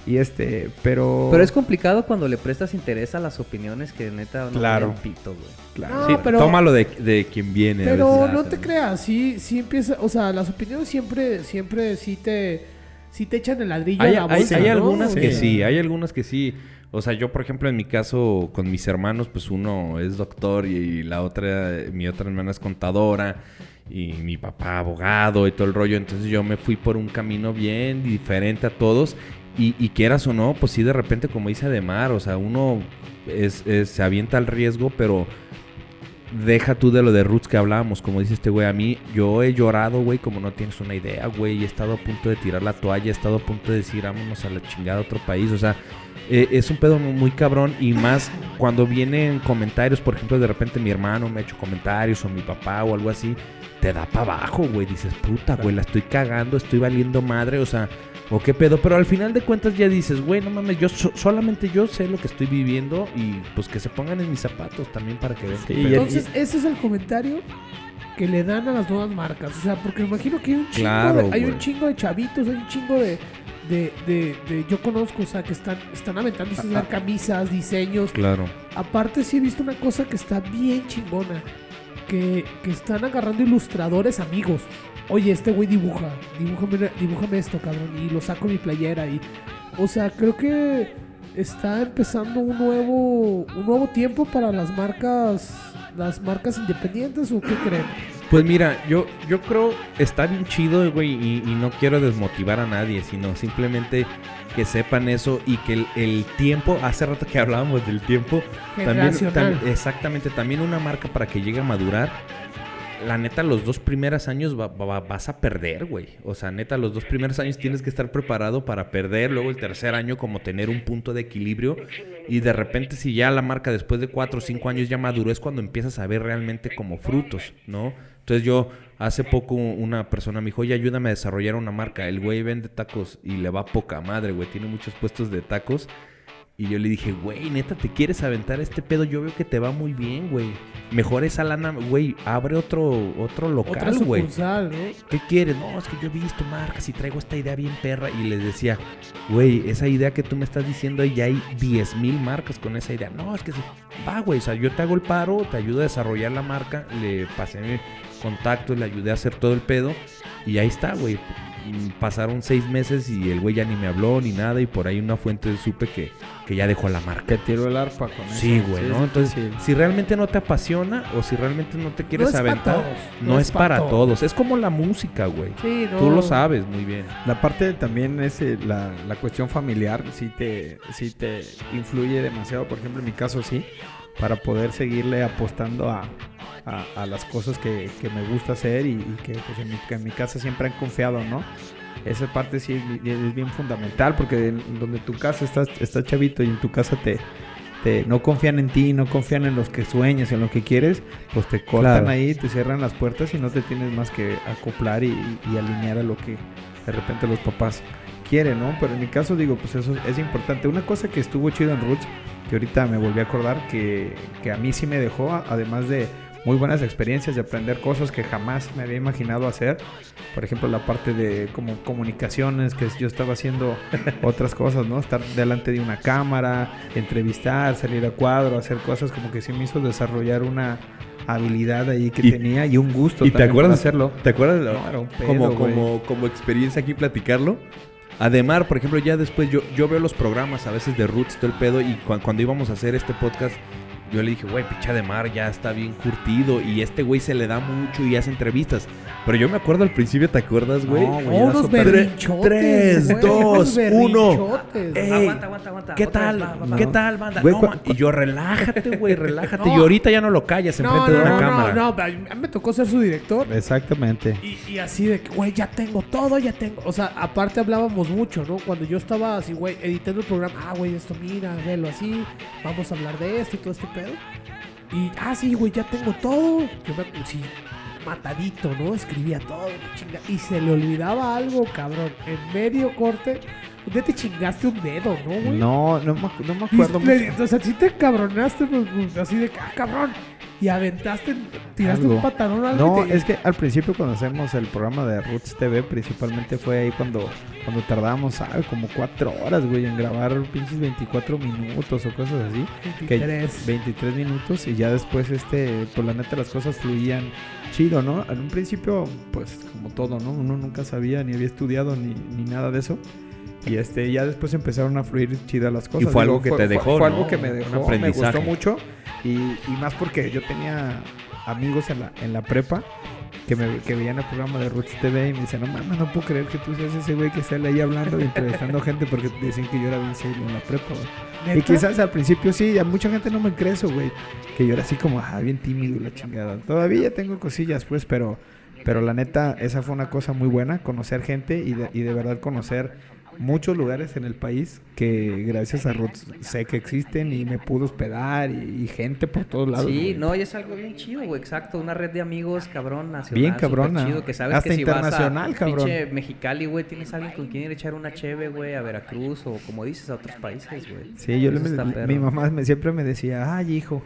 Y este, pero... Pero es complicado cuando le prestas interés a las opiniones que neta no Claro. pito, güey. Claro. No, Sí, pero- tómalo de, de quien viene. Pero no te creas, sí, sí empieza, o sea, las opiniones siempre, siempre sí te, sí te echan el ladrillo Hay, a la hay- bolsa, hay ¿no? algunas que sí, hay algunas que sí. O sea, yo, por ejemplo, en mi caso, con mis hermanos, pues uno es doctor y la otra, mi otra hermana es contadora y mi papá abogado y todo el rollo. Entonces yo me fui por un camino bien diferente a todos. Y, y quieras o no, pues sí, de repente, como dice Ademar, o sea, uno se avienta al riesgo, pero deja tú de lo de Roots que hablábamos, como dice este güey, a mí, yo he llorado, güey, como no tienes una idea, güey, he estado a punto de tirar la toalla, he estado a punto de decir, vámonos a la chingada a otro país, o sea, eh, es un pedo mu- muy cabrón y más cuando vienen comentarios, por ejemplo, de repente mi hermano me ha hecho comentarios o mi papá o algo así, te da para abajo, güey, dices, puta, güey, la estoy cagando, estoy valiendo madre, o sea, o qué pedo, pero al final de cuentas ya dices, güey, no mames, yo so- solamente yo sé lo que estoy viviendo y pues que se pongan en mis zapatos también para que vean qué Sí, pedo. y- Entonces, ese es el comentario que le dan a las nuevas marcas. O sea, porque me imagino que hay un chingo, Claro, de, hay un chingo de chavitos, hay un chingo de, de, de, de- yo conozco, o sea, que están, están aventándose a hacer camisas, diseños. Claro. Aparte, sí he visto una cosa que está bien chingona. Que, que están agarrando ilustradores amigos. Oye, este güey dibuja. Dibújame, dibújame esto, cabrón. Y lo saco mi playera. Y, o sea, creo que está empezando un nuevo, un nuevo tiempo para las marcas, las marcas independientes. ¿O qué creen? Pues mira, yo, yo creo está bien chido, güey, y, y no quiero desmotivar a nadie, sino simplemente que sepan eso y que el, el tiempo, hace rato que hablábamos del tiempo, también, tam- exactamente, también una marca para que llegue a madurar, la neta, los dos primeros años va- va- vas a perder, güey. O sea, neta, los dos primeros años tienes que estar preparado para perder. Luego el tercer año como tener un punto de equilibrio. Y de repente si ya la marca después de cuatro o cinco años ya maduró es cuando empiezas a ver realmente como frutos, ¿no? Entonces yo hace poco una persona me dijo, oye, ayúdame a desarrollar una marca. El güey vende tacos y le va poca madre, güey. Tiene muchos puestos de tacos. Y yo le dije, güey, neta, ¿te quieres aventar este pedo? Yo veo que te va muy bien, güey. Mejor esa lana, güey, abre otro, otro local, güey. ¿Qué quieres? No, es que yo he visto marcas y traigo esta idea bien perra. Y les decía, güey, esa idea que tú me estás diciendo, ya hay 10 mil marcas con esa idea. No, es que sí. Va, güey, o sea, yo te hago el paro, te ayudo a desarrollar la marca, le pasé mi contacto, le ayudé a hacer todo el pedo. Y ahí está, güey. Pasaron seis meses y el güey ya ni me habló ni nada. Y por ahí una fuente supe que, que ya dejó la marca. Que tiró el arpa con eso. Sí, güey, ¿no? es Entonces, si realmente no te apasiona o si realmente no te quieres aventar, todos, no, es para todos. Es como la música, güey. Sí, no. Tú lo sabes muy bien. La parte también es eh, la, la cuestión familiar, sí te, sí te influye demasiado. Por ejemplo, en mi caso sí, para poder seguirle apostando a, a- a las cosas que, que me gusta hacer y, y que pues, en, mi, que en mi casa siempre han confiado, ¿no? Esa parte sí es, bi- es bien fundamental porque en donde tu casa estás, estás chavito y en tu casa te, te- no confían en ti, no confían en los que sueñas, en lo que quieres, pues te cortan Claro. ahí, te cierran las puertas y no te tienes más que acoplar y, y alinear a lo que de repente los papás quieren, ¿no? Pero en mi caso digo, pues eso es importante. Una cosa que estuvo chido en Roots, que ahorita me volví a acordar, que, que a mí sí me dejó, además de muy buenas experiencias, de aprender cosas que jamás me había imaginado hacer. Por ejemplo, la parte de como comunicaciones, que yo estaba haciendo *laughs* otras cosas, ¿no? Estar delante de una cámara, entrevistar, salir a cuadro, hacer cosas como que sí me hizo desarrollar una habilidad ahí que Y- tenía y un gusto ¿Y te acuerdas, hacerlo. ¿Te acuerdas No, era un pedo, como, como, como experiencia aquí platicarlo? Además, por ejemplo, ya después yo, yo veo los programas a veces de Roots, todo el pedo, y cuan- cuando íbamos a hacer este podcast, yo le dije, güey, picha de mar ya está bien curtido, y este güey se le da mucho y hace entrevistas. Pero yo me acuerdo al principio, ¿te acuerdas, güey? No, güey, Oh, unos berrinchotes. Tres, güey, dos, unos uno. Ey, aguanta, aguanta, aguanta. ¿Qué Otra tal? vez, va, va, va. ¿Qué tal, banda? Güey, No, y yo, relájate, güey, relájate. No. Y ahorita ya no lo callas No, enfrente no, de una no, cámara. no, no, a mí me tocó ser su director. Exactamente. Y, y así de que, güey, ya tengo todo, ya tengo. O sea, aparte hablábamos mucho, ¿no? Cuando yo estaba así, güey, editando el programa, ah, güey, esto mira, velo así, vamos a hablar de esto y todo este pedo. Y, ah, sí, güey, ya tengo todo. Yo me, sí, matadito, ¿no? Escribía todo, chinga. Y se le olvidaba algo, cabrón. En medio corte, ¿dónde te chingaste un dedo, no, güey? No, no no me acuerdo le- mucho. o sea, sí te cabronaste, pues, pues, así de, ah, cabrón. Y aventaste, tiraste Algo. un pantalón algo No, te- es que al principio cuando hacemos el programa de Roots TV, principalmente fue ahí cuando, cuando tardábamos, ¿sabes? Como cuatro horas, güey, en grabar pinches 24 minutos o cosas así. Que 23. 23 minutos y ya después, este, pues la neta las cosas fluían chido, ¿no? En un principio, pues como todo, ¿no? Uno nunca sabía ni había estudiado ni, ni nada de eso. Y este, ya después empezaron a fluir chidas las cosas. fue algo que te dejó, Fue, ¿no? algo que me dejó, me gustó mucho. Y, y más porque yo tenía amigos en la, en la prepa que, me, que veían el programa de Roots TV y me decían, no mames, no puedo creer que tú seas ese güey que sale ahí hablando y entrevistando *laughs* gente porque decían que yo era bien serio en la prepa, güey. Y quizás al principio sí, a mucha gente no me cree eso, güey. Que yo era así como, ah, bien tímido y la chingada. Todavía tengo cosillas, pues, pero, pero la neta, esa fue una cosa muy buena, conocer gente y de, y de verdad conocer muchos lugares en el país que gracias a Roots sé que existen y me pudo hospedar y, y gente por todos lados. Sí, no, y es algo bien chido, güey, exacto. Una red de amigos, cabrón, nacional. Bien cabrona. chido, que sabes Hasta que si vas internacional, a cabrón. pinche Mexicali, güey, tienes alguien con quien ir a echar una cheve, güey, a Veracruz o como dices, a otros países, güey. Sí, yo le, mi mamá me, siempre me decía, ay, hijo,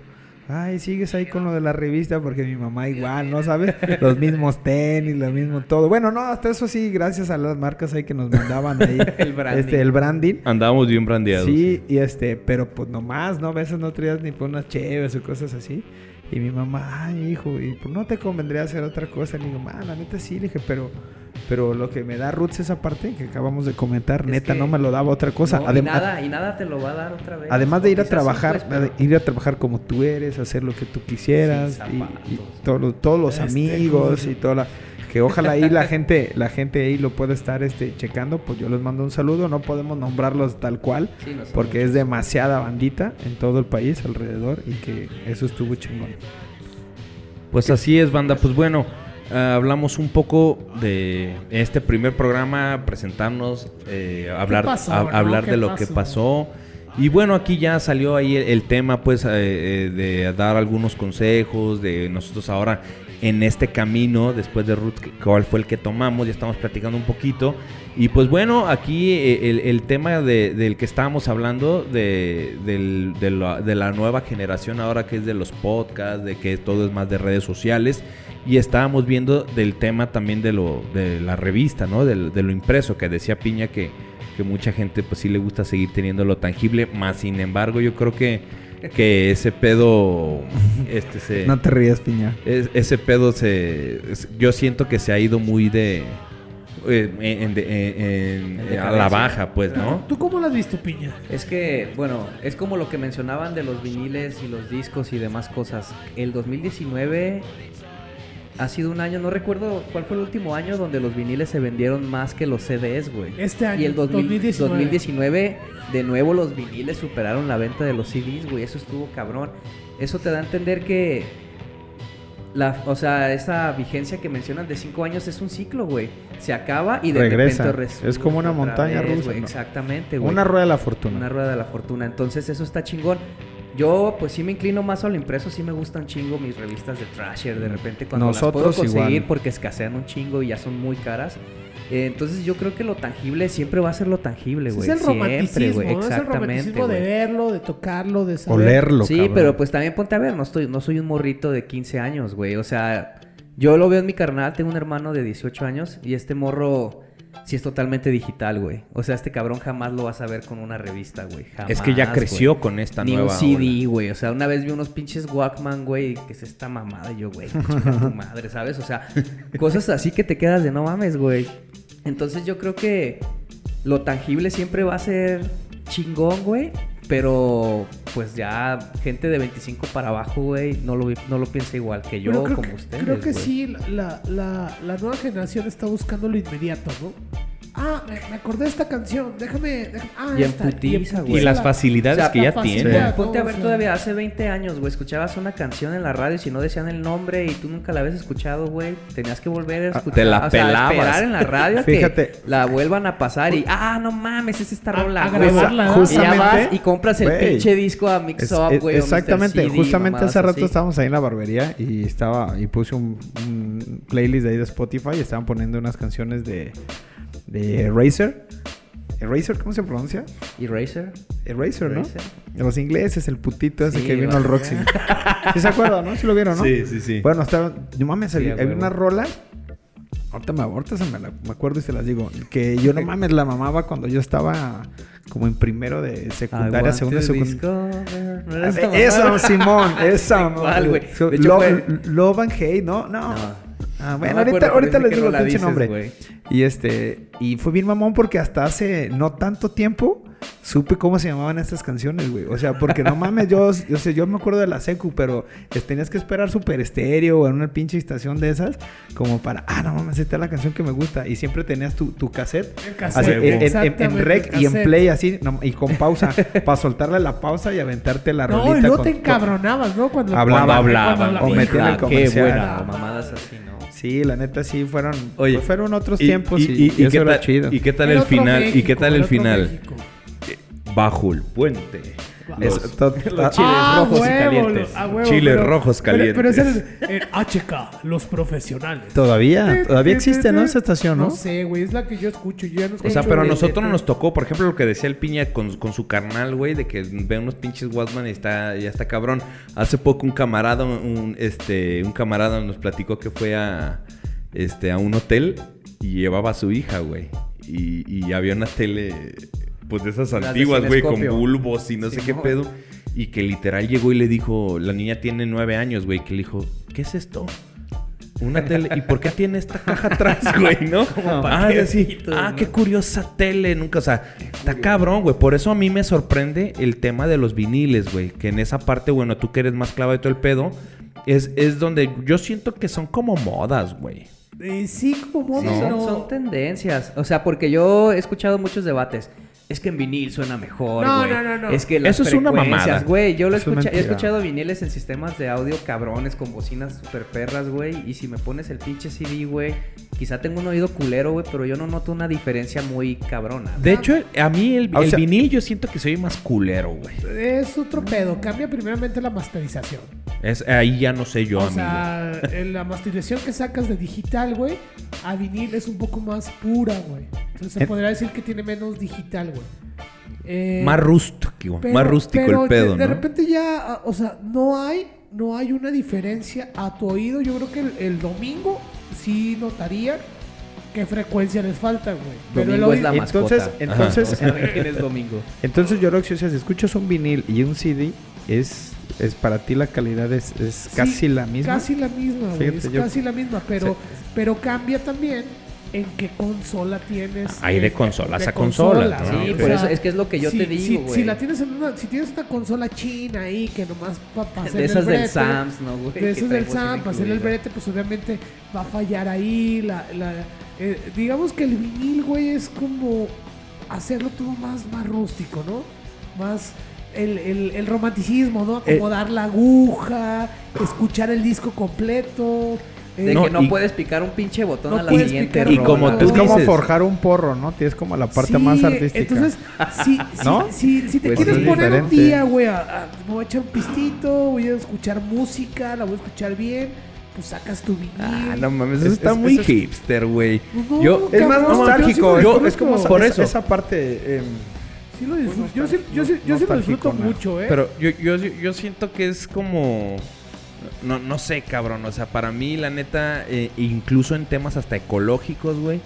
ay, sigues ahí con lo de la revista, porque mi mamá igual, ¿no sabes? *laughs* Los mismos tenis, lo mismo todo. Bueno, no, hasta eso sí, gracias a las marcas ahí que nos mandaban ahí. *laughs* El branding. Este, el branding. Andábamos bien brandeados. Sí, y este, pero pues nomás, ¿no? A veces no traías ni por unas chéves o cosas así. Y mi mamá, ay, hijo, y pues no te convendría hacer otra cosa. Le digo, ma, la neta sí, le dije, pero, pero lo que me da Roots esa parte que acabamos de comentar, Es neta no me lo daba otra cosa. No, y, nada, y nada te lo va a dar otra vez. Además de ir a sí, trabajar, pues, pero- ir a trabajar como tú eres, hacer lo que tú quisieras y, zapatos. y todos los- todos los Este, amigos y toda la que ojalá ahí la gente la gente ahí lo pueda estar este checando, pues yo les mando un saludo, no podemos nombrarlos tal cual Sí, no son porque muchos. es demasiada bandita en todo el país alrededor y que eso estuvo chingón. Pues así es, banda. Pues bueno, ah, hablamos un poco de este primer programa, presentarnos, eh, hablar, pasó, a- no? hablar ¿Qué de lo que pasó? Y bueno, aquí ya salió ahí el, el tema, pues, eh, eh, de dar algunos consejos, de nosotros ahora en este camino después de Ruth, cuál fue el que tomamos, ya estamos platicando un poquito. Y pues bueno, aquí eh, el, tema de- del que estábamos hablando, de, de la, de nueva generación ahora que es de los podcasts, de que todo es más de redes sociales. Y estábamos viendo del tema también de, lo, de la revista, ¿no? Del- de lo impreso, que decía Piña que, que mucha gente pues sí le gusta seguir teniendo lo tangible, más sin embargo yo creo que, que ese pedo, este se... No te rías, piña. Es- ese pedo se. es- yo siento que se ha ido muy de. eh, en- de- en- En a la baja, pues, ¿no? ¿Tú cómo lo has visto, Piña? Es que, bueno, es como lo que mencionaban de los viniles y los discos y demás cosas. El 2019 ha sido un año, no recuerdo cuál fue el último año donde los viniles se vendieron más que los CDs, güey. Este año, Y el 2000 2019. 2019, de nuevo los viniles superaron la venta de los CDs, güey. Eso estuvo cabrón. Eso te da a entender que la, o sea, esa vigencia que mencionan de cinco años es un ciclo, güey. Se acaba y de Regresa. repente resurge Es como una montaña vez, rusa, güey. ¿no? Exactamente, güey. Una rueda de la fortuna. Una rueda de la fortuna. Entonces eso está chingón. Yo pues sí me inclino más a lo impreso, sí me gustan chingo mis revistas de Trasher de repente cuando Nosotros las puedo conseguir igual. porque escasean un chingo y ya son muy caras. Eh, entonces yo creo que lo tangible siempre va a ser lo tangible, Es güey. el Siempre, romanticismo, güey. ¿no? Es el Exactamente, romanticismo de verlo, de tocarlo, de saber. Olerlo, Sí, cabrón. pero pues también ponte a ver, no estoy no soy un morrito de 15 años, güey. O sea, yo lo veo en mi carnal, tengo un hermano de 18 años y este morro sí es totalmente digital, güey. O sea, este cabrón jamás lo vas a ver con una revista, güey. Jamás. es que ya creció güey. con esta Ni nueva. un CD, güey. O sea, una vez vi unos pinches Walkman, güey, que es esta mamada. Y yo, güey, tu *laughs* madre, ¿sabes? O sea, cosas así que te quedas de no mames, güey. Entonces yo creo que lo tangible siempre va a ser chingón, güey. Pero, pues ya, gente de 25 para abajo, güey, no lo, no lo piensa igual que yo, creo como que, ustedes. Creo que sí, la, la, la nueva generación está buscando lo inmediato, ¿no? Ah, me, me acordé de esta canción, déjame... déjame- ah, Y en esta, putiza, güey. Y las la- facilidades O sea, que ya facilidad. tiene. Sí. Ponte a ver sea. todavía hace 20 años, güey, escuchabas una canción en la radio y si no decían el nombre y tú nunca la habías escuchado, güey, tenías que volver a escuchar. te la o sea, pelabas. esperar en la radio *laughs* Fíjate. que la vuelvan a pasar y, ah, no mames, es esta rola, a güey. grabarla, ¿no? Y ya Justamente, vas y compras el güey, pinche disco a Mix Es- Up, güey. exactamente, CD, justamente mamadas hace rato así. estábamos ahí en la barbería y estaba y puse un, un playlist de ahí de Spotify y estaban poniendo unas canciones de de Razer. ¿Razer cómo se pronuncia? Eraser. Eraser, ¿no? Eraser. Los ingleses, el putito ese Sí, que vino güey. al Roxy. ¿Sí se acuerdan, no? ¿Sí lo vieron, no? Sí, sí, sí. Bueno, estaba... No mames, Sí, había, una rola... Ahorita me, ahorita se me, la- me acuerdo y se las digo. Que yo no *laughs* mames la mamaba cuando yo estaba como en primero de secundaria, segunda de secundaria. ¿No Esa? Simón, esa, *laughs* güey. Love, love and Hate, ¿no? No. No. Ah, bueno, ahorita, acuerdo, ahorita les digo no el pinche dices, nombre. güey. Y este, y fue bien mamón porque hasta hace no tanto tiempo supe cómo se llamaban estas canciones, güey. O sea, porque no mames, yo, yo sé, yo me acuerdo de la secu, pero tenías que esperar super estéreo o en una pinche estación de esas, como para, ah, no mames, esta es la canción que me gusta. Y siempre tenías tu, tu cassette. El Así, cassette, en, en- en- en exactamente, rec y en play así, no, y con pausa, *laughs* para soltarle la pausa y aventarte la No, rolita. y luego con- te encabronabas, ¿no? Cuando Hablaba, cuando hablaban, o metían el Ah, qué comercial. buena, o mamadas así, ¿no? Sí, la neta sí fueron, Oye, pues fueron otros Y- tiempos y, y, y- y y eso qué era tal, chido. ¿Y qué tal Era el final? ¿Y qué tal el final? México. Bajo el puente. Es- Los- to- *laughs* Los ah, chiles rojos y calientes. lo- a huevo, Chiles pero- rojos pero- Pero, es calientes. el, el HK, los profesionales. Todavía, todavía existe, ¿no? Esa estación, ¿no? No sé, güey, es la que yo escucho. Yo ya no O sea, escucho pero a de- nosotros de- nos tocó, por ejemplo, lo que decía el Piña con, con su carnal, güey, de que ve unos pinches Walkman y está, ya está cabrón. Hace poco un camarada, un, este, un camarada nos platicó que fue a, este, a un hotel y llevaba a su hija, güey. Y, y había una tele, pues de esas Las antiguas, güey, con bulbos y no sé qué pedo. Y que literal llegó y le dijo, la niña tiene nueve años, güey, que le dijo, ¿qué es esto? Una tele. ¿Y por qué tiene esta caja atrás, *laughs* güey, no? ah, paquetitos, Ah, ¿no? qué curiosa tele. Nunca, o sea, está cabrón, güey. Por eso a mí me sorprende el tema de los viniles, güey. Que en esa parte, bueno, tú que eres más clava de todo el pedo, es, es donde yo siento que son como modas, güey. Eh, sí, como Sí, modo, son, pero- son tendencias. O sea, porque yo he escuchado muchos debates. Es que en vinil suena mejor, No, güey. no, no, no. Es que las Eso es una mamada. güey. Yo lo Eso es escucha- he escuchado viniles en sistemas de audio cabrones con bocinas super perras, güey. Y si me pones el pinche CD, güey, quizá tengo un oído culero, güey, pero yo no noto una diferencia muy cabrona. De hecho, a mí el, sea- vinil yo siento que soy más culero, güey. Es otro pedo. Cambia primeramente la masterización. Es, ahí ya no sé yo, o amigo. sea, en la masterización que sacas de digital, güey, a vinil es un poco más pura, güey. Entonces se podría decir que tiene menos digital, güey. Eh, más rústico, pero- más rústico pero el pedo, de, de ¿no? repente ya, ah, o sea, no hay, no hay una diferencia a tu oído. Yo creo que el, el domingo sí notaría qué frecuencia les falta, güey. Pero el Domingo es la oído- Entonces, mascota. entonces, No saben quién es *laughs* domingo. entonces yo creo que si escuchas un vinil y un CD, es, es para ti la calidad es, es Sí, casi la misma. Casi la misma, güey. Fíjate, Es yo- casi la misma, pero, Sí. pero cambia también en qué consola tienes. Hay de eh, consolas a consolas, ¿no? Sí, ok. por eso es que es lo que yo si, te digo, güey. Si la tienes en una, si tienes una consola china ahí que nomás para hacer de el esas del brete, Sams, ¿no, güey? de esas del bocina SAM, para hacer el brete, pues obviamente va a fallar ahí. La, la, eh, digamos que el vinil, güey, es como hacerlo todo más, más rústico, ¿no? Más el, el, el romanticismo, ¿no? Eh. Acomodar la aguja, escuchar el disco completo. De No, que no y- puedes picar un pinche botón No a la siguiente Y como tú es como dices- forjar un porro, ¿no? Tienes como la parte Sí, más artística. Entonces, si, si, ¿No? si, si te Pues quieres es poner un día, güey, a- a- me voy a echar un pistito, voy a escuchar música, la voy a escuchar bien, pues sacas tu vinil. Ah, no mames, Es- eso está es- muy eso hipster, güey. No, Yo- es más nostálgico, yo es- como disfruto. Por esa- eso. esa parte. em, Sí lo disfruto. Pues Yo sí, yo sí, yo sí lo disfruto mucho, ¿eh? Pero yo, yo, yo siento que es como... No, no sé, cabrón. O sea, para mí, la neta, eh, incluso en temas hasta ecológicos, güey.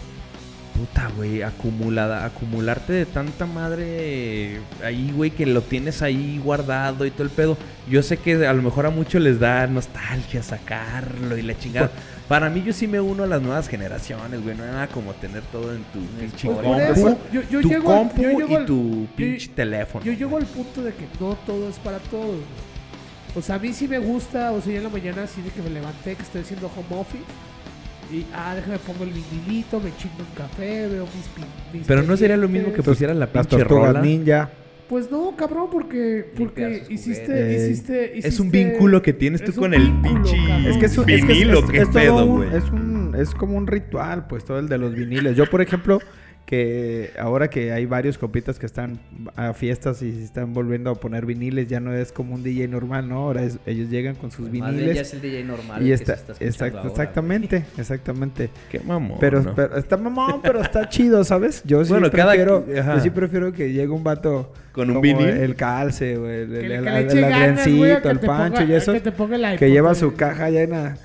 Puta, güey, acumulada, acumularte de tanta madre ahí, güey, que lo tienes ahí guardado y todo el pedo. Yo sé que a lo mejor a muchos les da nostalgia sacarlo y la chingada. Para mí, yo sí me uno a las nuevas generaciones, güey. No hay nada como tener todo en tu pinche Pues compu, yo, yo tu llego, al- compu yo llego y al- tu pinche teléfono. Yo llego al punto de que no todo es para todos. güey. O sea, a mí sí me gusta, o sea, yo en la mañana así de que me levanté, que estoy haciendo home office. Y, ah, déjame pongo el vinilito, me chingo un café, veo mis, mis Pero no sería lo mismo que pusieras la pinche rola. ninja. Pues no, cabrón, porque, porque hiciste, hiciste, Es un vínculo que tienes tú con el pinche. Es que es, un- es que es- vinilo, es- qué es todo pedo, un- güey. es un es como un ritual, pues todo el de los viniles. Yo, por ejemplo, que ahora que hay varios copitas que están a fiestas y se están volviendo a poner viniles, ya no es como un DJ normal, ¿no? Ahora es- ellos llegan con sus bien ya viniles es el DJ normal. y que está, se está escuchando exact- ahora, exactamente, exactamente. Qué mamón. Pero, ¿no? pero está mamón, pero está chido, ¿sabes? Yo sí Bueno, prefiero, yo sí prefiero que llegue un vato ¿Con un vinil? el calce, güey, el, el, el- el ganas, güey, el Pancho ponga- y eso, que te ponga iPod, que lleva su caja llena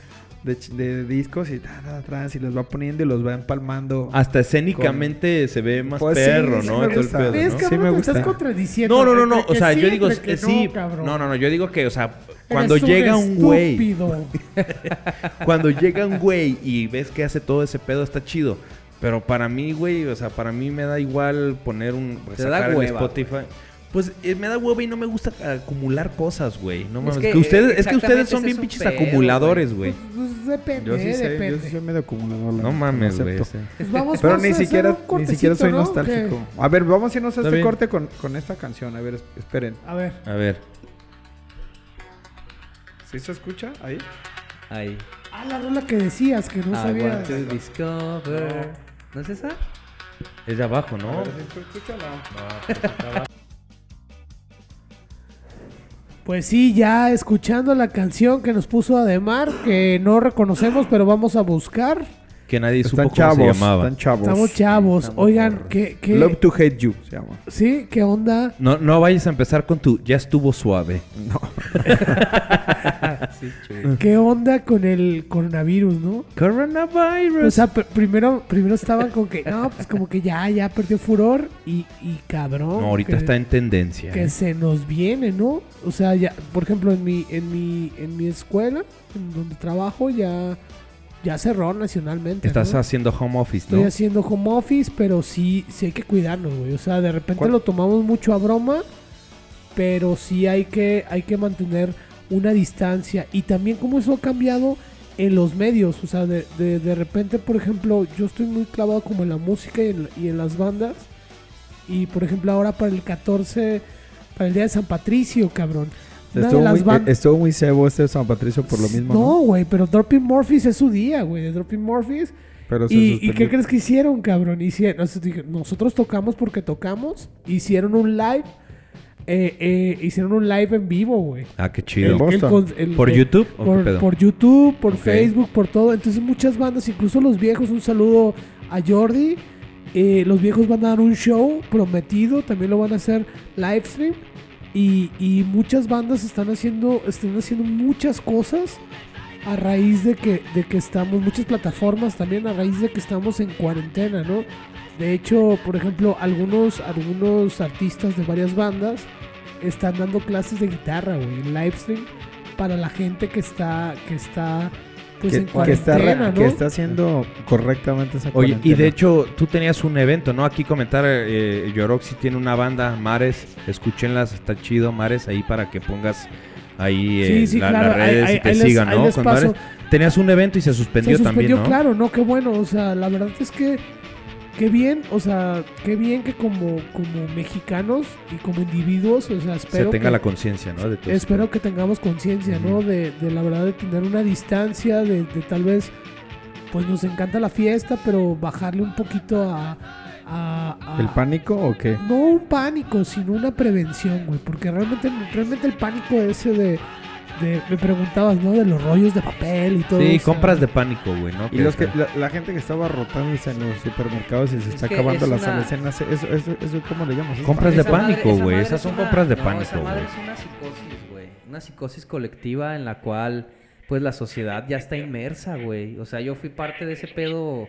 de, discos y ta, ta, atrás y los va poniendo y los va empalmando. Hasta escénicamente se ve más Pues sí, perro, sí ¿no? me Todo el gusta. pedo, ¿Ves, ¿no? Sí cabrón? me te estás gusta. contradiciendo. No, no, no, no. O sea, sí, yo digo, que eh, sí. cabrón. No, no, no. Yo digo que, o sea, Eres cuando llega un güey, estúpido. *laughs* cuando llega un güey y ves que hace todo ese pedo, está chido. Pero para mí, güey, o sea, para mí me da igual poner un. Te da sacar el hueva, Spotify. Pues eh, me da hueva y no me gusta acumular cosas, güey. No Es mames. que, que ustedes, es que ustedes son bien es pinches pedo, acumuladores, güey. Pues, pues depende, Yo sí sé, depende. yo sí soy medio acumulador. la No mames, güey. Pues vamos, Pero vamos ni a hacer siquiera, un ni siquiera soy nostálgico. ¿Qué? A ver, vamos a irnos a este bien. corte con, con esta canción. A ver, es- esperen. A ver. A ver. ¿Sí se escucha ahí? Ahí. Ah, la rola que decías, que no I sabía. want to discover. ¿No es esa? Es de abajo, ¿no? A ver, ¿sí se escucha o no? Pues sí, ya escuchando la canción que nos puso Ademar, que no reconocemos, pero vamos a buscar. Que nadie supo Están cómo chavos, se llamaba. están chavos. Estamos chavos. Estamos Oigan, morros. ¿qué, qué, Love to Hate You se llama. ¿sí? ¿Qué onda? No, no vayas a empezar con tu ya estuvo suave. chulo. *laughs* ¿Qué onda con el coronavirus, no? Coronavirus. O sea, pr- primero, primero estaban con que, no, pues como que ya, ya perdió furor y, y cabrón. no, ahorita que- está en tendencia. que ¿eh? se nos viene, ¿no? O sea, ya, por ejemplo, en mi, en mi, en mi escuela, en donde trabajo, ya, ya cerró nacionalmente. Estás ¿no? haciendo home office, Estoy ¿no? haciendo home office, pero sí, sí hay que cuidarnos, güey. O sea, de repente ¿Cuál? lo tomamos mucho a broma, pero sí hay que, hay que mantener una distancia. Y también cómo eso ha cambiado en los medios. O sea, de, de, de repente, por ejemplo, yo estoy muy clavado como en la música y en, y en las bandas. Y por ejemplo, ahora para el 14, para el día de San Patricio, cabrón. Estuvo de las muy, eh, estuvo muy cebo este de San Patricio por lo mismo, No, ¿no? güey, pero Dropping Morphis es su día, güey. De Dropping Morphis. Pero ¿Y, ¿Y qué crees que hicieron, cabrón? Hicieron, nosotros tocamos porque tocamos. Hicieron un live eh, eh, hicieron un live en vivo, güey. Ah, qué chido. el ¿Por YouTube o qué Por, pedo? por YouTube, por Ok. Facebook, por todo. Entonces muchas bandas, incluso los viejos, un saludo a Jordi. eh, los viejos van a dar un show prometido, también lo van a hacer live stream. Y, y muchas bandas están haciendo, están haciendo muchas cosas a raíz de que, de que estamos, muchas plataformas también a raíz de que estamos en cuarentena, ¿no? De hecho, por ejemplo, algunos, algunos artistas de varias bandas están dando clases de guitarra, güey, en live stream para la gente que está, que está, pues que, en que está, ¿no? que está haciendo correctamente esa Oye, y de hecho, tú tenías un evento, ¿no? Aquí comentar, eh, Yoroxi tiene una banda, Mares, escúchenlas, está chido, Mares, ahí para que pongas ahí eh, Sí, sí, la- claro, las redes ahí- y te ahí sigan, ahí ¿no? les Con paso. Mares. Tenías un evento y se suspendió, se suspendió, también, ¿no? claro, no, qué bueno, o sea, la verdad es que qué bien, o sea, qué bien que como, como mexicanos y como individuos, o sea, Se espero tenga que, la conciencia, ¿no? De todo espero que tengamos conciencia, ¿no? De, de la verdad de tener una distancia, de, de tal vez, pues nos encanta la fiesta, pero bajarle un poquito a... a- a- ¿El pánico o qué? No un pánico, sino una prevención, güey. Porque realmente, realmente el pánico ese de, de- Me preguntabas, ¿no? De los rollos de papel y todo Sí, eso. compras de pánico, güey, ¿no? Y los que, la, la gente que estaba rotándose en los supermercados y se Es está acabando es las una- almacenas, eso, eso, eso, ¿cómo le llamas? ¿Es Compras de pánico, güey, esas es son una- compras de no, pánico, Esa madre güey. es una psicosis, güey. Una psicosis colectiva en la cual, pues, la sociedad ya está inmersa, güey. O sea, yo fui parte de ese pedo,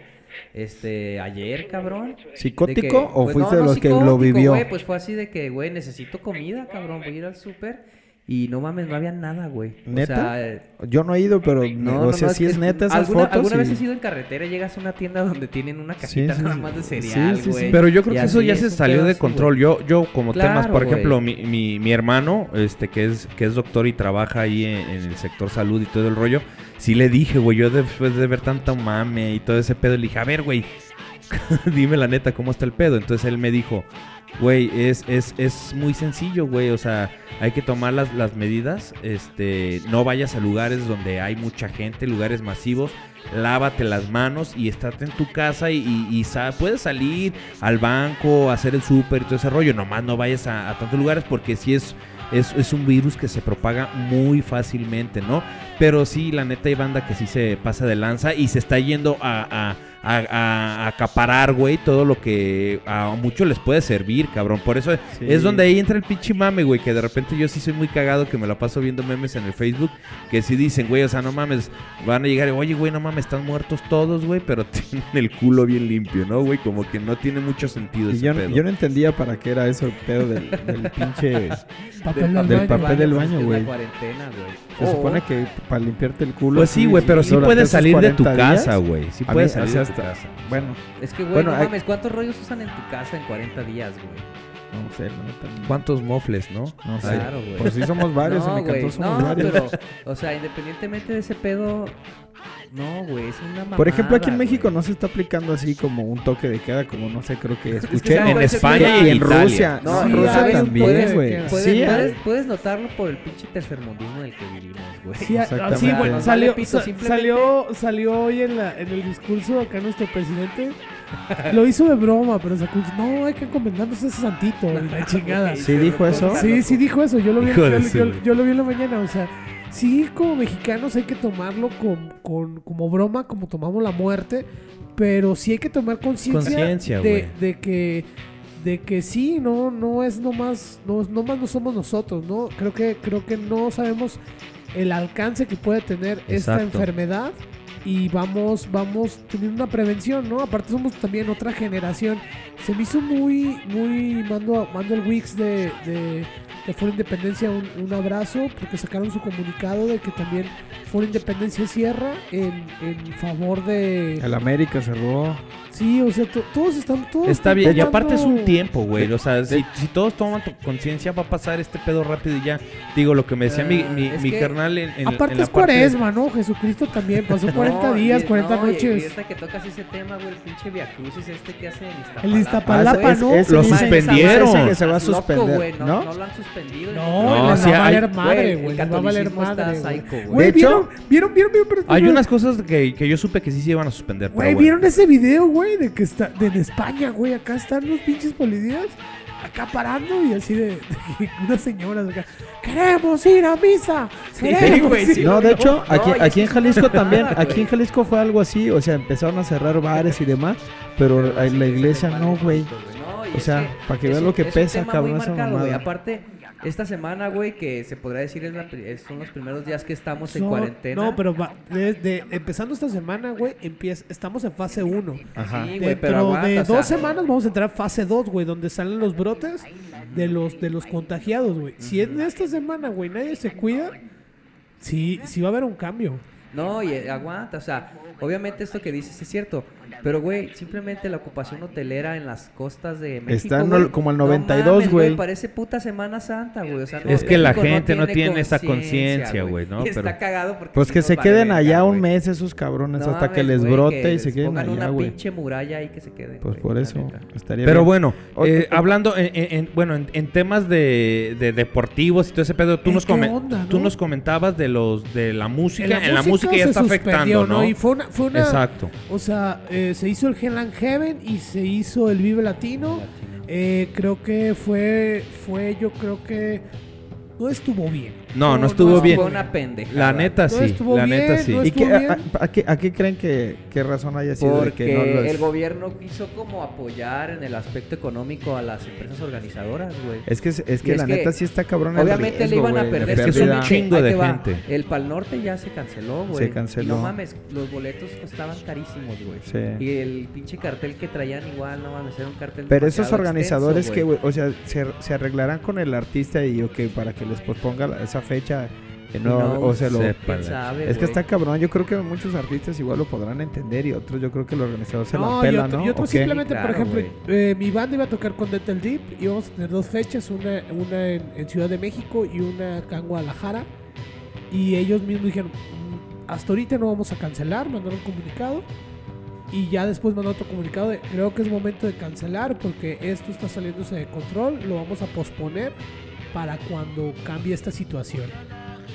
este, ayer, cabrón. ¿Psicótico que- o pues, fuiste no, de no los que lo vivió? pues fue así de que, güey, necesito comida, cabrón. Voy a ir al súper y no mames, no había nada, güey. O ¿Neta? sea, Yo no he ido, pero no, o no, sea, no, sí es, neta esas ¿alguna, fotos. ¿Alguna y- vez has ido en carretera y llegas a una tienda donde tienen una Sí, sí, nada más de cereal, sí, sí. güey? Pero yo creo Y que eso ya es se salió de control. Yo, yo como Claro, temas, por güey. ejemplo, mi, mi, mi hermano, este, que es, que es doctor y trabaja ahí en, en el sector salud y todo el rollo, sí le dije, güey, yo después de ver tanta mame y todo ese pedo, le dije, a ver, güey, *laughs* dime la neta, ¿cómo está el pedo? Entonces él me dijo, güey, es, es, es muy sencillo, güey, o sea, hay que tomar las, las medidas, este, no vayas a lugares donde hay mucha gente, lugares masivos, lávate las manos y estate en tu casa y, sa- puedes salir al banco, hacer el súper y todo ese rollo, nomás no vayas a, tantos lugares porque si es... Es, es un virus que se propaga muy fácilmente, ¿no? Pero sí, la neta hay banda que sí se pasa de lanza y se está yendo a- a- a acaparar, güey, todo lo que a muchos les puede servir, cabrón. Por eso Sí. es donde ahí entra el pinche mame, güey, que de repente yo sí soy muy cagado que me la paso viendo memes en el Facebook que sí dicen, güey, o sea, no mames, van a llegar, y, oye, güey, no mames, están muertos todos, güey, pero *laughs* tienen el culo bien limpio, ¿no, güey? Como que no tiene mucho sentido ese yo, pedo. yo no entendía para qué era eso el pedo del, del pinche... *laughs* Papel del, del baño. papel del baño, es que es güey. la cuarentena, güey. Se supone que para limpiarte el culo... Pues sí, güey, pero sí puedes salir de tu 40 días, casa, güey. Sí puedes salir de tu casa. Bueno, Es que, güey, Bueno, no hay- mames, ¿cuántos rollos usan en tu casa en 40 días, güey? No sé, la neta, no- ¿Cuántos mofles, no? No sé. Claro, güey. Pues sí somos varios, en mi cantón somos no, varios. pero, *laughs* o sea, independientemente de ese pedo, no, güey, es una mamada, Por ejemplo, aquí en México güey. no se está aplicando así como un toque de queda, como no sé, creo que escuché ¿sabes En España y en Italia. Rusia. No, Sí, en Rusia también, de güey. Puedes, Sí, puedes, puedes notarlo por el pinche tercermundismo en el que vivimos, güey. Sí, ah, Exactamente. sí, bueno, salió, salió, salió hoy en, la, en el discurso acá nuestro presidente. Lo hizo de broma, pero sacó No, hay que encomendarnos a ese santito, la chingada. Sí dijo eso. Sí, sí dijo eso. Yo lo vi, yo, yo- yo- lo vi en la mañana. O sea, sí, como mexicanos hay que tomarlo con, con- como broma, como tomamos la muerte. Pero sí hay que tomar conciencia de, de que de que sí, no, no es nomás, no, nomás no somos nosotros, ¿no? Creo que, creo que no sabemos el alcance que puede tener esta enfermedad y vamos, vamos teniendo una prevención, ¿no? Aparte somos también otra generación. Se me hizo muy, muy, mando, mando el Wix de, de, de Independencia un, un abrazo porque sacaron su comunicado de que también Foro Independencia cierra en, en favor de... El América cerró. Sí, o sea, to- todos están... Todos Está bien, y tomando- aparte es un tiempo, güey. O sea, si, si todos toman tu conciencia, va a pasar este pedo rápido y ya. Digo, lo que me decía mi, Ah, mi, es mi que- carnal en, en- Aparte en la es parte de- cuaresma, ¿no? Jesucristo también pasó 40 *laughs* No, días, y- 40 no, y- Y noches. ahorita que tocas ese tema, güey, el pinche Via Crucis este que hace en Iztapalapa. El Iztapalapa, güey, ¿no? es- Lo ese- suspendieron. ese que se va a loco, suspender, güey, no, ¿no? no lo han suspendido. No, No, va a valer madre, Güey, va a valer madre, güey. ¿vieron, vieron, vieron, Hay unas cosas que, que yo supe que sí se iban a suspender. Güey. ¿vieron ese video, güey? De que está, de en España, güey. Acá están los pinches policías acaparando y así de, de *laughs* unas señoras acá. Queremos ir a misa. Queremos güey, ir". sí. No, de hecho, aquí, aquí en Jalisco también, güey. aquí en Jalisco fue algo así, o sea, empezaron a cerrar bares y demás, pero la la iglesia no, güey. No, O es sea, para que un- lo que es un pesa, tema cabrón, muy esa mamada. Aparte, esta semana, güey, que se podría decir es la son los primeros días que estamos en No, cuarentena. No, pero va- desde empezando esta semana, güey, empieza, estamos en fase 1. Ajá. Sí, güey, Dentro pero aguanta, de o sea, dos semanas vamos a entrar a fase 2, güey, donde salen los brotes de los de los contagiados, güey. Si en esta semana, güey, nadie se cuida, sí, sí va a haber un cambio. No, y eh, aguanta, o sea, obviamente esto que dices es cierto, pero güey, simplemente la ocupación hotelera en las costas de México, Está güey, como al no 92, mames, güey. Parece puta Semana Santa, güey, o sea, no, Es que la gente no tiene esa conciencia, güey, ¿no? Está Pero- cagado porque Pues que se vale queden allá un mes esos cabrones No hasta que les güey, brote que y se queden pongan allá, una güey. pinche muralla ahí que se queden. Pues por eso estaría Pero bien. bueno, eh, hablando en, en- en- bueno, en, en temas de, de deportivos y todo ese pedo, tú, nos, ¿qué comen- onda, no? tú nos comentabas de los de la música. En la, música ya se está afectando, ¿no? Y fue una, fue una- Exacto. O sea, eh, se hizo el Hell and Heaven y se hizo el Vive Latino. Eh, creo que fue, fue, yo creo que no estuvo bien. No, no estuvo bien. Fue una pendejada. La neta No sí, estuvo la bien, neta sí. no ¿Y qué, a, bien. a- a qué, a qué creen que qué razón haya sido de Porque que no los- el gobierno quiso como apoyar en el aspecto económico a las empresas organizadoras, güey. Es que, es Y que es la que neta sí está cabrón el Obviamente le iban a perder. Es que son un chingo de gente. El Pal Norte ya se canceló, güey. Se canceló. Y no mames, los boletos costaban carísimos, güey. Sí. Y el pinche cartel que traían igual, no mames, era un cartel Pero esos organizadores extenso, que, güey. güey, o sea, se, se arreglarán con el artista y ok, para que les posponga la- esa fecha. Que no, No, o sea, lo- sepa. ¿Quién sabe, es que está cabrón. Yo creo que muchos artistas igual lo podrán entender y otros yo creo que el organizador se No, la y pela, ¿no? y otro ¿O qué? simplemente, Claro, por ejemplo, eh, mi banda iba a tocar con Dental Deep. Íbamos a tener dos fechas, una, una en, en Ciudad de México y una acá en Guadalajara. Y ellos mismos dijeron, "Mm, hasta ahorita no vamos a cancelar, mandaron un comunicado. Y ya después mandó otro comunicado de, creo que es momento de cancelar porque esto está saliéndose de control, lo vamos a posponer para cuando cambie esta situación.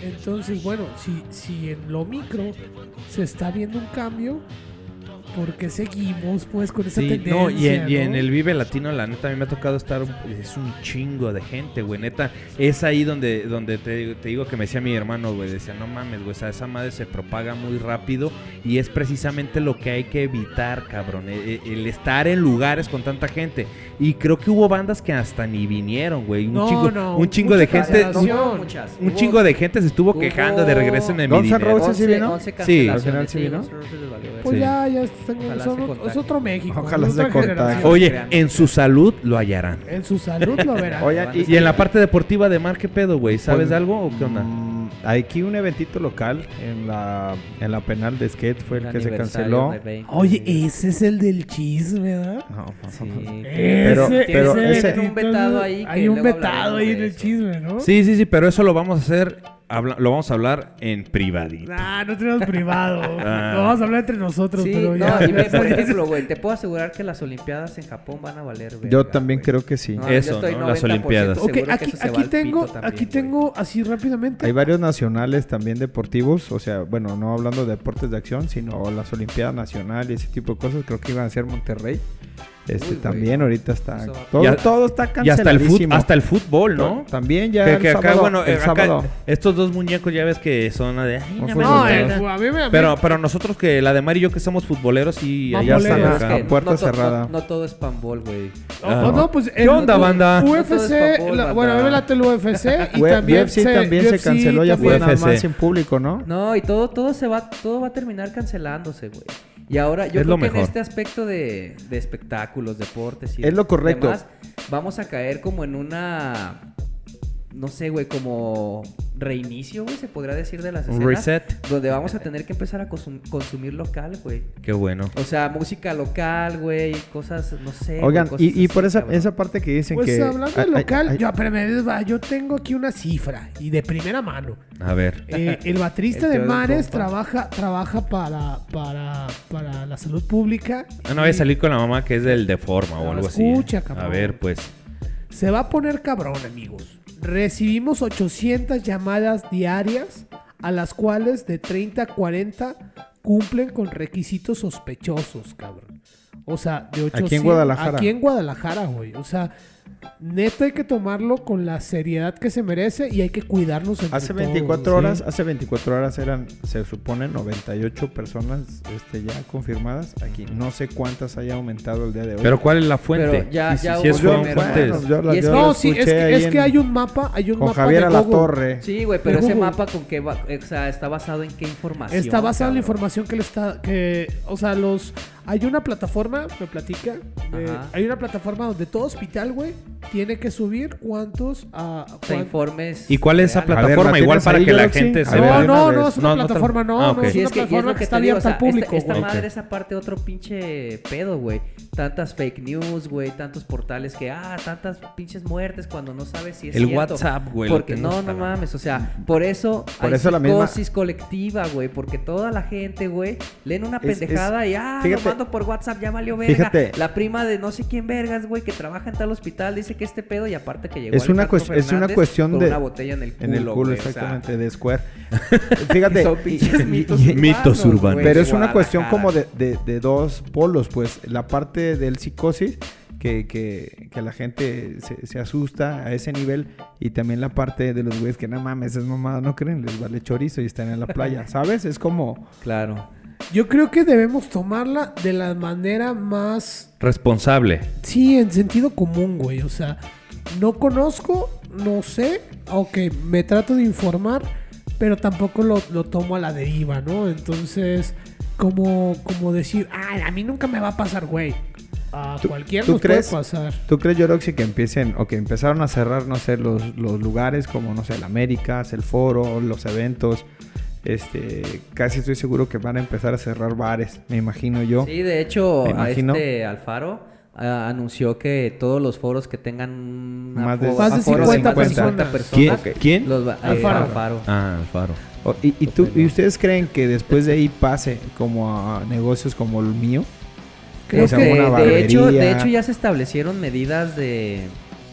Entonces, bueno, si, si en lo micro se está viendo un cambio, ¿por qué seguimos pues con esa Sí, tendencia? no, y en, y en el Vive Latino, la neta, a mí me ha tocado estar, es un chingo de gente, güey, neta, es ahí donde, donde te, te digo que me decía mi hermano, güey, decía, no mames, güey, o sea, esa madre se propaga muy rápido y es precisamente lo que hay que evitar, cabrón, e- e- el, estar en lugares con tanta gente. Y creo que hubo bandas que hasta ni vinieron, güey, un No, chingo, no, un chingo de gente, un, un chingo de gente se estuvo hubo- quejando de regresen en mi Guns N'. Roses sí vino? 11 Sí. Al final sí vino. Pues Sí. ya, ya Ojalá son se ot- contagien. es otro México. Ojalá es se generación. Oye, en su salud lo hallarán. En su salud lo *laughs* verán. Oye, y- Y en la parte deportiva de Mar, ¿qué pedo, güey? ¿Sabes Pues, de algo o qué onda? Mm, aquí un eventito local en la, en la penal de skate fue el que se canceló. de 20 Oye, ese es el del chisme, ¿verdad? No, Sí. Pero- Ese- pero ese ese- eventito un vetado ahí que Hay un vetado ahí en el chisme, ¿no? Sí, sí, sí, pero eso lo vamos a hacer, habla- lo vamos a hablar en privadito. Nah, no tenemos privado. *laughs* Ah. Lo vamos a hablar entre nosotros, Sí, pero no, ya. y ve, por *laughs* ejemplo, güey, te puedo asegurar que las Olimpiadas en Japón van a valer verga, Yo también creo que sí. No, Eso, yo estoy ¿no? Las 90% Olimpiadas. Ok, aquí, eso se va aquí al tengo, también, aquí tengo así rápidamente. Hay varios nacionales también deportivos, o sea, bueno, no hablando de deportes de acción, sino las Olimpiadas Nacionales y ese tipo de cosas, creo que iban a ser Monterrey. Este Uy, también ahorita está todo, Ya- todo está Y hasta el, fut- canceladísimo. hasta el fútbol, ¿no? También ya Que, el que acá, sábado, bueno, el eh, acá sábado. estos dos muñecos ya ves que son de... ay, No no el- dos. a mí me... a mí- pero, pero nosotros que la de Mari y yo que somos futboleros y allá están boleros. están acá. puerta no cerrada. No, no todo es panball, güey. No, pues ¿Qué onda, banda? UFC, la- bueno, a mí me late el UFC *laughs* y también UFC también se canceló, ya fue nada UFC. más en público, ¿no? No, y todo, todo se va, todo va a terminar cancelándose, güey. Y ahora yo Es creo lo que en este aspecto de, de espectáculos, deportes y Es lo correcto. demás, vamos a caer como en una no sé, güey, como reinicio, güey, se podría decir de las Un escenas. reset. Donde vamos a tener que empezar a consum- consumir local, güey. Qué bueno. O sea, música local, güey, cosas, no sé. Oigan, y, y así, por esa, cabrón. esa parte que dicen Pues que... hablando de ay, local, ay, yo, tengo aquí una cifra y de primera mano. A ver. Eh, el *laughs* baterista El de Mares trabaja, trabaja para, para, para la salud pública. Ah, no voy a salir con la mamá que es del Deforma o No, algo así. ¿eh? escucha, cabrón. A ver, pues. Se va a poner cabrón, amigos. Recibimos 800 llamadas diarias, a las cuales de 30 a 40 cumplen con requisitos sospechosos, cabrón. O sea, de 800... Aquí en Guadalajara. Aquí en Guadalajara, güey. O sea, neta hay que tomarlo con la seriedad que se merece y hay que cuidarnos entre Hace todos, 24 ¿sí? horas, hace 24 horas eran, se supone, 98 personas este, ya confirmadas aquí. No sé cuántas haya aumentado el día de hoy. Pero ¿cuál es la fuente? Pero ya- si- ya si es fuentes. bueno, yo la- Y es- yo No, sí, es que, ahí es que en- hay un mapa, hay un Con mapa Javier de a la Google. Torre. Sí, güey, pero ese mapa con qué va, o sea, está basado en qué información. Está basado en la información que le está, que, o sea, los, hay una plataforma, me platica, eh, hay una plataforma donde todo hospital, güey, tiene que subir cuántos, a informes. ¿Y cuál es esa ver, plataforma? ¿la Igual para que la gente se No, vea. no, no, es una No, no te- plataforma, no, Ah, no, es Sí, una que es plataforma que que está abierta al público, Esta, madre es aparte otro pinche pedo, güey. Tantas fake news, güey. Tantos portales que, ah, tantas pinches muertes cuando no sabes si es El cierto. WhatsApp, güey, Porque no, no la- mames. O sea, por eso Por hay eso la misma- colectiva, güey. Porque toda la gente, güey, leen una Es- pendejada y, ah, fíjate- lo mando por WhatsApp, ya valió verga. Fíjate. La prima de no sé quién vergas, güey, que trabaja en tal hospital, dice que este pedo y aparte que llegó Es una, es una cuestión con de... una botella en el culo, En el culo, güey, o sea, exactamente, de Square. *laughs* Fíjate. Son pinches mitos y- Mitos urbanos. güey, Pero es una cuestión como de, de- de dos polos, pues. La parte del psicosis, que, que, que la gente se, se asusta a ese nivel. Y también la parte de los güeyes que no mames, es mamada, no creen, les vale chorizo y están en la playa, *laughs* ¿sabes? Es como... Claro. Yo creo que debemos tomarla de la manera más, Responsable. sí, en sentido común, güey. O sea, no conozco, no sé, aunque me trato de informar, pero tampoco lo, lo tomo a la deriva, ¿no? Entonces, como, como decir, ah, a mí nunca me va a pasar, güey. A ¿Tú- cualquiera tú nos crees? puede pasar. ¿Tú crees, Yoroxi, que empiecen o que empezaron a cerrar, no sé, los, los lugares como, no sé, el Américas, el Foro, los eventos? Este, casi estoy seguro que van a empezar a cerrar bares, me imagino yo. Sí, de hecho, a imagino. este Alfaro ah, anunció que todos los foros que tengan Más de- Más de aforo 50 personas, personas. ¿Quién? ¿Quién? los eh, Alfaro. Alfaro. Ah, Alfaro. O- y, y tú- ¿Y ustedes creen que después de ahí pase como a negocios como el mío? Creo que- de, hecho, de hecho, ya se establecieron medidas de...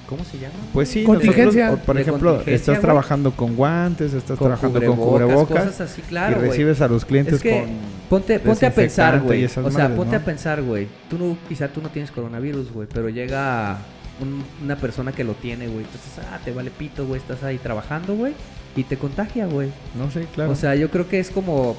¿Cómo se llama? Pues sí, Contingencia. nosotros, o, por De ejemplo, estás güey. trabajando con guantes, estás Con trabajando con cubrebocas, cosas así, claro, y güey. recibes a los clientes Es que con... ponte, ponte a pensar, güey. O sea, madres, ponte ¿no? a pensar, güey. Tú no, quizá tú no tienes coronavirus, güey, pero llega un- una persona que lo tiene, güey. Entonces, ah, te vale pito, güey. Estás ahí trabajando, güey. Y te contagia, güey. No sé, claro. O sea, yo creo que es como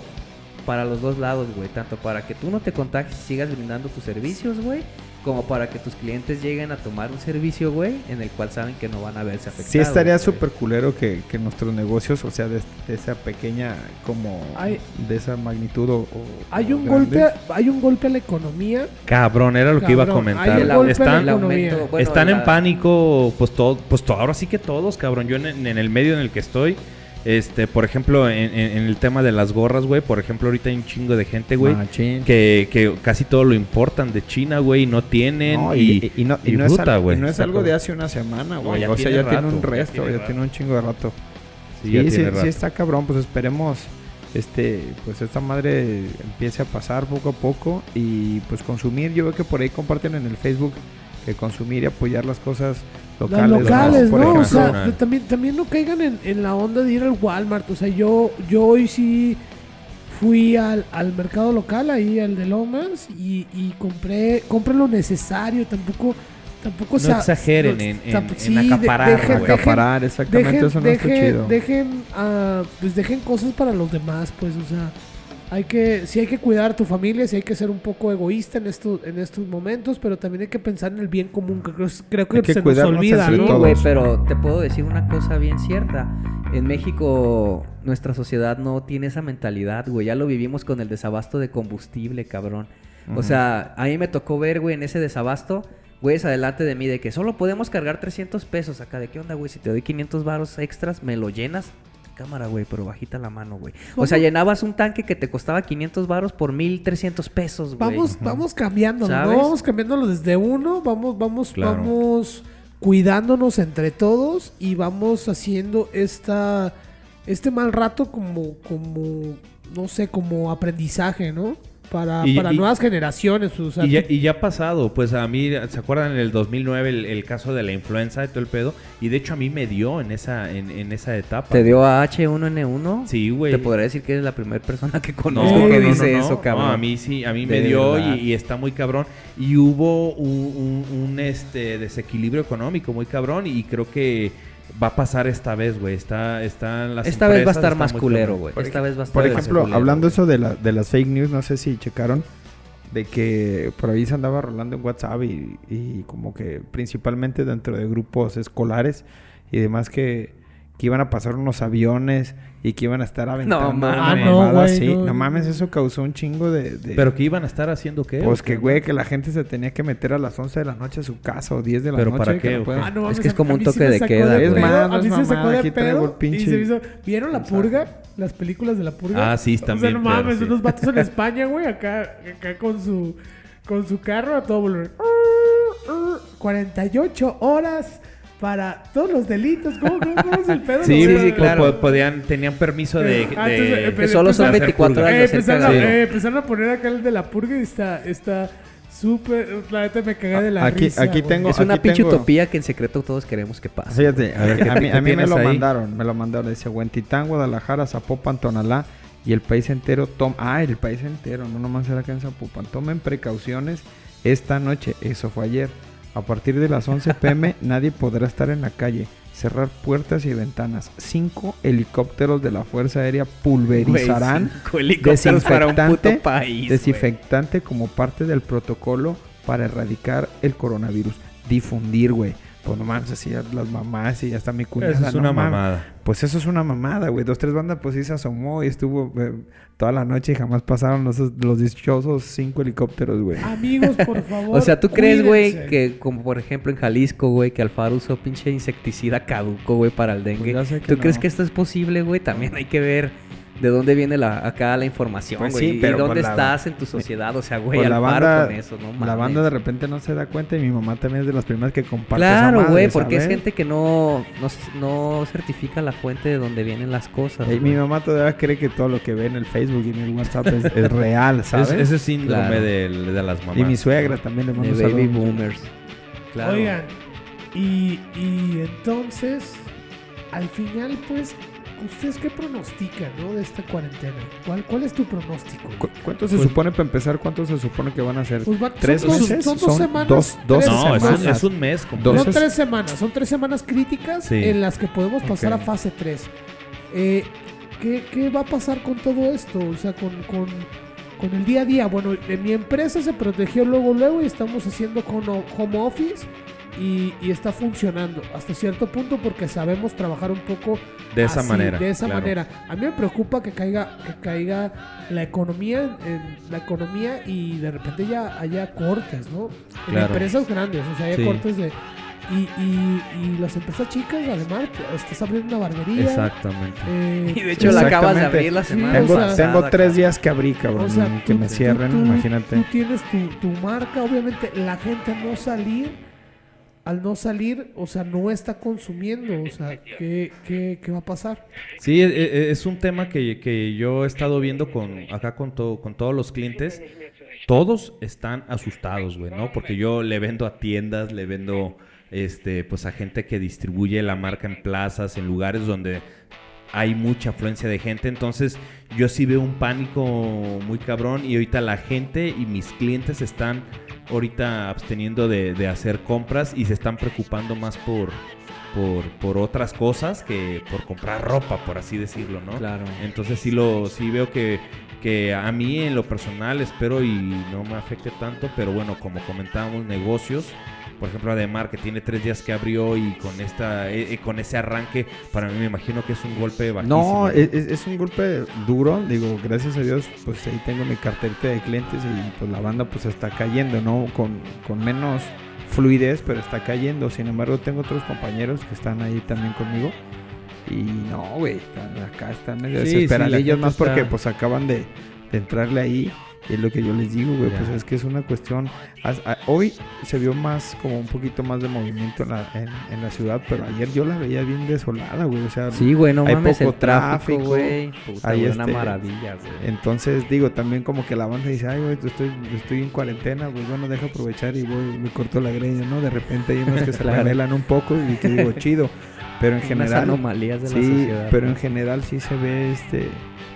para los dos lados, güey. Tanto para que tú no te contagies y sigas brindando tus servicios, güey. Como para que tus clientes lleguen a tomar un servicio, güey, en el cual saben que no van a verse afectados. sí estaría súper culero que, que nuestros negocios, o sea, de, de esa pequeña, como... Hay- de esa magnitud o... o- Hay un grande. golpe, hay un golpe a la economía. Cabrón, era lo que iba a Cabrón, hay comentar. El, golpe Están, en el la aumento, economía. bueno, están en la- pánico, pues todo, pues todo, ahora sí que todos, cabrón. Yo en, en el medio en el que estoy, este, por ejemplo, en, en- en el tema de las gorras, güey, por ejemplo, ahorita hay un chingo de gente, güey, que, que casi todo lo importan de China, güey, y no tienen. No, y, y, y no, y y no es güey, no es algo de hace una semana, güey. o sea, ya tiene un ya resto, tiene ya tiene un chingo de rato. Sí, Sí, ya sí, tiene sí rato. está cabrón, pues esperemos este pues esta madre empiece a pasar poco a poco y pues consumir, yo veo que por ahí comparten en el Facebook que consumir y apoyar las cosas locales. Las locales, Por ¿no? O sea, también, también no caigan en, en la onda de ir al Walmart. O sea, yo, yo hoy sí fui al, al mercado local, ahí al de Lomas, y, y compré, compré lo necesario. Tampoco, tampoco No sea- exageren no- en- en- en sí, acaparar, dejen- acaparar, exactamente, dejen, eso no está dejen- chido. dejen, ah, pues dejen cosas para los demás, pues, o sea, hay que, sí hay que cuidar a tu familia, sí hay que ser un poco egoísta en estos, en estos momentos, pero también hay que pensar en el bien común, que creo, creo que, se nos olvida, ¿no? Sí, güey, pero te puedo decir una cosa bien cierta. En México, nuestra sociedad no tiene esa mentalidad, güey. Ya lo vivimos con el desabasto de combustible, cabrón. O sea, a mí me tocó ver, güey, en ese desabasto, güeyes adelante de mí, de que solo podemos cargar 300 pesos acá. ¿De qué onda, güey? Si te doy 500 varos extras, ¿me lo llenas? Cámara, güey, pero bajita la mano, güey. O sea, llenabas un tanque que te costaba 500 varos por 1300 pesos, güey. Vamos, vamos cambiándolo, ¿Sabes? ¿no? Vamos cambiándolo desde uno, vamos, vamos, Claro. vamos cuidándonos entre todos y vamos haciendo esta, este mal rato como, como, no sé, como aprendizaje, ¿no? Para, Y- para y- nuevas generaciones. O sea, Y ya, y ya ha pasado, pues a mí, ¿se acuerdan en el 2009 el, el caso de la influenza y todo el pedo? Y de hecho a mí me dio en esa, en, en esa etapa. ¿Te dio a H1N1? Sí, güey. Te podría decir que eres la primera persona que No, conozco no, que no, dice no, no. eso, cabrón. No, a mí sí, a mí De me dio y está muy cabrón. Y hubo un, un- un, este desequilibrio económico muy cabrón y creo que va a pasar esta vez, güey. Está, están las Esta vez va a estar más culero, güey. Por Esta vez va a estar Por ejemplo, culero, hablando eso de, la, de las fake news, no sé si checaron de que por ahí se andaba rolando en WhatsApp y, y como que principalmente dentro de grupos escolares y demás que, que iban a pasar unos aviones y que iban a estar aventando mames. una Ah, no, mamada güey, así. no. No. mames, eso causó un chingo de... de- Pero que iban a estar haciendo qué? Pues ¿O que, güey, que la gente se tenía que meter a las 11 de la noche a su casa o 10 de la ¿Pero noche. para que qué, no pueden- Ah, no Es mames, que es como un toque de queda, güey. A mí no sacó de pedo. pinche y se hizo- ¿Vieron la purga? Las películas de la purga. Ah, sí, están O sea, no mames, sí. unos vatos en España, güey, acá, acá con su con su carro a todo volumen. 48 horas para todos los delitos. ¿Cómo, cómo, cómo es el pedo? Sí, sea, sí, claro. po- podían, tenían permiso de... Ah, de- entonces, eh, Que solo son hacer 24 purga. horas Eh, empezaron, a, eh, empezaron a poner acá el de la purga y está está súper... La neta me cagué de la Aquí- risa. aquí tengo- Es una aquí pinche tengo- utopía que en secreto todos queremos que pase. Fíjate, a, ver, ¿Qué *laughs* a mí, a mí me lo ahí? mandaron, me lo mandaron. Dice Huentitán, Guadalajara, Zapopan, Tonalá y el país entero. Tom ah, el país entero, no nomás era acá en Zapopan. Tomen precauciones esta noche, eso fue ayer. A partir de las 11 pm *laughs* nadie podrá estar en la calle. Cerrar puertas y ventanas. Cinco helicópteros de la Fuerza Aérea pulverizarán para un desinfectante, puto país. desinfectante como parte del protocolo para erradicar el coronavirus. Difundir, güey. Pues no mames, así ya las mamás y ya está mi cuñada. Eso es no una mames. mamada. Pues eso es una mamada, güey. Dos, tres bandas, pues sí se asomó y estuvo eh, toda la noche y jamás pasaron los, los dichosos cinco helicópteros, güey. Amigos, por favor. *laughs* O sea, ¿tú crees, güey, que como por ejemplo en Jalisco, güey, que Alfaro usó pinche insecticida caduco, güey, para el dengue? Pues ya sé que ¿Tú crees que esto es posible, güey? También hay que ver de dónde viene la, acá la información, Pues güey. sí, pero y dónde la- estás en tu *laughs* sociedad. O sea, güey, Pues la banda, con eso, no la mames. banda de repente no se da cuenta y mi mamá también es de las primeras que comparte Claro, esa güey, porque es gente que no, no, no certifica la fuente de donde vienen las cosas. Güey. mi mamá todavía cree que todo lo que ve en el Facebook y en el WhatsApp es, es real, Es- ¿sabes? ese síndrome Claro. del- de, las mamás. y mi suegra también le de mando baby boomers. Claro. Oigan, y, y entonces, al final, pues, ¿ustedes qué pronostican, no? De esta cuarentena. ¿Cuál, cuál es tu pronóstico? ¿Cu- ¿Cuánto se Pues- supone para empezar? ¿Cuánto se supone que van a ser? Pues va- ¿Tres son dos- meses? Son dos Son semanas. dos- dos tres No, es un, semanas. es un mes. Completo. Son tres semanas, son tres semanas críticas Sí. en las que podemos pasar a fase 3. Eh, ¿qué, qué va a pasar con todo esto? O sea, con, con, con el día a día. Bueno, en mi empresa se protegió luego, luego y estamos haciendo home office y, y está funcionando hasta cierto punto porque sabemos trabajar un poco De esa así, manera. De esa claro. manera. A mí me preocupa que caiga, que caiga la economía, en, en la economía y de repente ya haya cortes, ¿no? En Claro. empresas grandes, o sea, hay Sí. cortes de... Y, y, y las empresas chicas, además, pues, estás abriendo una barbería. Exactamente. eh, Y de hecho la acabas de abrir la Sí, semana Tengo, o sea- tengo tres días que abrí, cabrón. o sea, que tú- me cierren, tú- imagínate. Tú tienes tu, tu marca, obviamente la gente no salir, al no salir, o sea, no está consumiendo, o sea, ¿qué, qué, qué va a pasar? Sí, e- e- es un tema que, que yo he estado viendo con acá con, to- con todos los clientes. Todos están asustados, güey, ¿no? Porque yo le vendo a tiendas, le vendo este, pues a gente que distribuye la marca en plazas, en lugares donde hay mucha afluencia de gente. Entonces, yo sí veo un pánico muy cabrón y ahorita la gente y mis clientes están ahorita absteniendo de, de hacer compras y se están preocupando más por, por, por otras cosas que por comprar ropa, por así decirlo, ¿no? Claro. Entonces sí lo sí veo que, que a mí en lo personal espero y no me afecte tanto, pero bueno, como comentábamos, negocios, por ejemplo, Ademar que tiene tres días que abrió y con esta eh, eh, con ese arranque, para mí me imagino que es un golpe bajísimo. No, es, es- un golpe duro. Digo, gracias a Dios, pues ahí tengo mi carterita de clientes y pues la banda pues está cayendo, ¿no? Con, con menos fluidez, pero está cayendo. Sin embargo, tengo otros compañeros que están ahí también conmigo. Y no, güey, acá están medio Sí, desesperadillos más porque pues acaban de, de entrarle ahí. Es lo que yo les digo, güey, pues es que es una cuestión... hoy se vio más, como un poquito más de movimiento en la, en, en la ciudad, pero ayer yo la veía bien desolada, güey, o sea... Sí, güey, no Hay mames, poco tráfico, tráfico, güey. Hay güey, una este- maravilla, güey. Entonces, digo, también como que la banda dice, ay, güey, estoy, estoy en cuarentena, güey, bueno, deja aprovechar y voy, me corto la greña, ¿no? De repente hay unos que se *laughs* Claro. un poco y que digo, chido. Pero en Unas general, anomalías de la sí, sociedad. pero ¿no? en general sí se ve, este,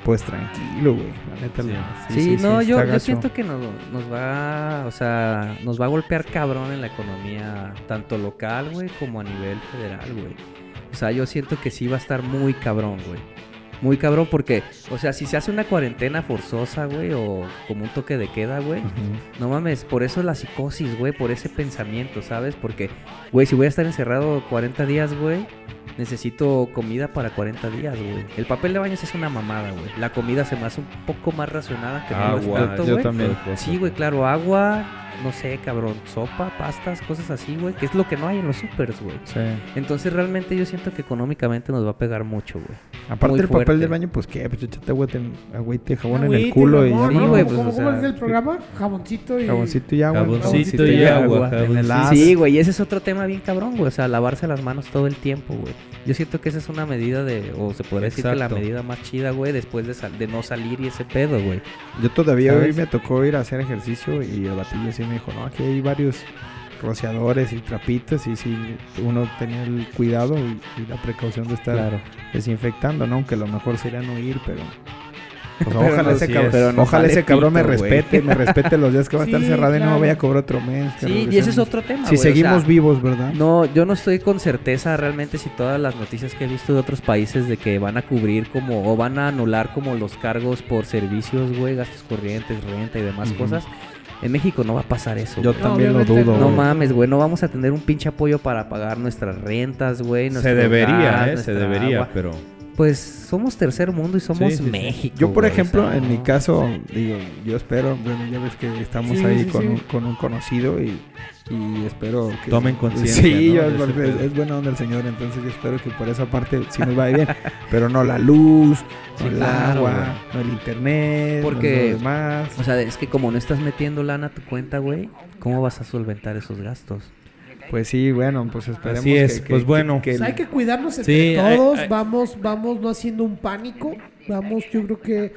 pues tranquilo, güey. La neta, Sí. la- Sí, no, yo, yo siento que nos, nos va, o sea, nos va a golpear cabrón en la economía, tanto local, güey, como a nivel federal, güey. O sea, yo siento que sí va a estar muy cabrón, güey. Muy cabrón porque, o sea, si se hace una cuarentena forzosa, güey, o como un toque de queda, güey, no mames, por eso la psicosis, güey, por ese pensamiento, ¿sabes? Porque, güey, si voy a estar encerrado 40 días, güey, necesito comida para 40 días, güey. El papel de baños es una mamada, güey. La comida se me hace un poco más racionada que Agua, yo güey. también. Sí, güey, claro, agua, no sé, cabrón, sopa, pastas, cosas así, güey, que es lo que no hay en los supers, güey. Sí. Entonces realmente yo siento que económicamente nos va a pegar mucho, güey. Aparte Muy del papel del baño, pues qué, pues échate agüite, en- agüite, jabón en el culo y ya, Sí, ¿no? güey, ¿Cómo, pues, o cómo es el programa? Jaboncito y... Jaboncito y agua. Jaboncito y agua, En el. Sí, güey, y ese es otro tema bien cabrón, güey. O sea, lavarse las manos todo el tiempo, güey. Yo siento que esa es una medida de, o se podría decir que la medida más chida, güey, después de, sal- de no salir y ese pedo, güey. Yo todavía ¿Sabes? hoy me tocó ir a hacer ejercicio y el batillo sí me dijo, no, aquí hay varios rociadores y trapitos y sí, uno tenía el cuidado y, y la precaución de estar Claro. desinfectando, ¿no? Aunque lo mejor sería no ir, pero... Pues Pero ojalá no, ese, sí cabrón, es. Ojalá ese cabrón me pito, respete, me respete los días que va a estar Sí, cerrado y no me vaya a cobrar otro mes. Sí, y ese es otro tema, Si güey, o sea, seguimos vivos, ¿verdad? No, yo no estoy con certeza realmente si todas las noticias que he visto de otros países de que van a cubrir como o van a anular como los cargos por servicios, güey, gastos corrientes, renta y demás cosas. En México no va a pasar eso. Yo güey. también lo dudo. no. Mames, güey, no vamos a tener un pinche apoyo para pagar nuestras rentas, güey. Se debería, gas, ¿eh? Se debería, agua. pero... Pues somos tercer mundo y somos Sí, sí, sí. México. Yo, por güey, ejemplo, o sea, en mi caso, digo, yo espero, bueno, ya ves que estamos Sí, ahí sí, con, sí. Un, con un conocido y, y espero que... Tomen conciencia, Sí, ¿no? yo- es, es buena onda el señor, entonces yo espero que por esa parte sí nos vaya bien. *laughs* Pero no la luz, no Sí, el claro, agua, güey. no el internet, Porque- no lo demás. O sea, es que como no estás metiendo lana a tu cuenta, güey, ¿cómo vas a solventar esos gastos? Pues sí, bueno, pues esperemos Así es, que- pues que- bueno. que Pues el- hay que cuidarnos entre Sí, hay- todos, hay- vamos, vamos no haciendo un pánico, vamos, yo creo que,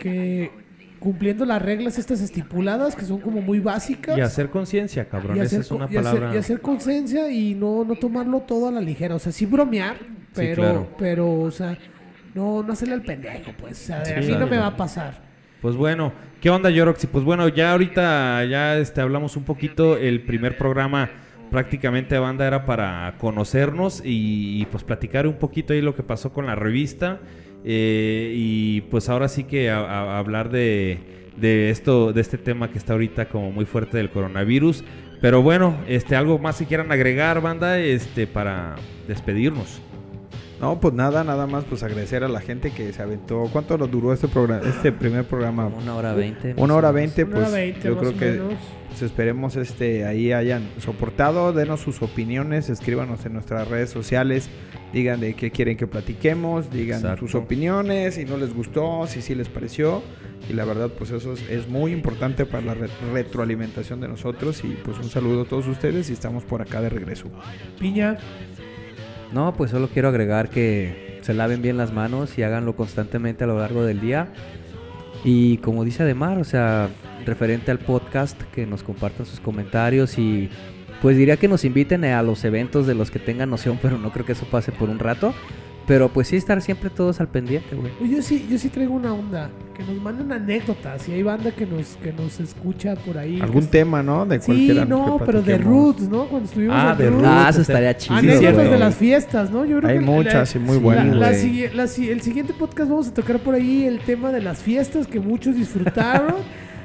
que cumpliendo las reglas estas estipuladas, que son como muy básicas. Y hacer conciencia, cabrón. y Esa hacer, es una hacer- palabra... y hacer conciencia y no, no tomarlo todo a la ligera. O sea, sí bromear, pero, claro. pero o sea, no, no hacerle al pendejo, pues. O sea, Sí, a mí claro. no me va a pasar. Pues bueno, ¿qué onda, Yoroxy? Pues bueno, ya ahorita ya este, hablamos un poquito. El primer programa prácticamente banda era para conocernos y, y, pues platicar un poquito ahí lo que pasó con la revista. eh, y pues ahora sí que a- a- hablar de, de esto, de este tema que está ahorita como muy fuerte del coronavirus. Pero bueno, este, algo más si quieran agregar, banda, este, para despedirnos. No, pues nada, nada más pues agradecer a la gente que se aventó. ¿Cuánto nos duró este programa, este primer programa? Una hora veinte. Una hora veinte, Una pues 20 yo más creo o que menos. Pues, esperemos este ahí hayan soportado, denos sus opiniones, escríbanos en nuestras redes sociales, digan de qué quieren que platiquemos, digan Exacto. sus opiniones, si no les gustó, si sí les pareció. Y la verdad, pues eso es, es muy importante para la re- retroalimentación de nosotros. Y pues un saludo a todos ustedes y estamos por acá de regreso. Piña, No, pues solo quiero agregar que se laven bien las manos y háganlo constantemente a lo largo del día. Y como dice Ademar, o sea, referente al podcast, que nos compartan sus comentarios y pues diría que nos inviten a los eventos de los que tengan noción, pero no creo que eso pase por un rato. Pero pues sí estar siempre todos al pendiente, güey. Yo sí, yo sí traigo una onda. Que nos manden anécdotas. Si hay banda que nos, que nos escucha por ahí. Algún que- tema, ¿no? De Sí, no, que pero de. Roots, ¿no? Cuando estuvimos Ah, en de Roots. Ah, eso estaría chido. Anécdotas de las fiestas, ¿no? Yo creo Hay que muchas y muy sí, buenas. La- la la el siguiente podcast vamos a tocar por ahí el tema de las fiestas que muchos disfrutaron. *laughs*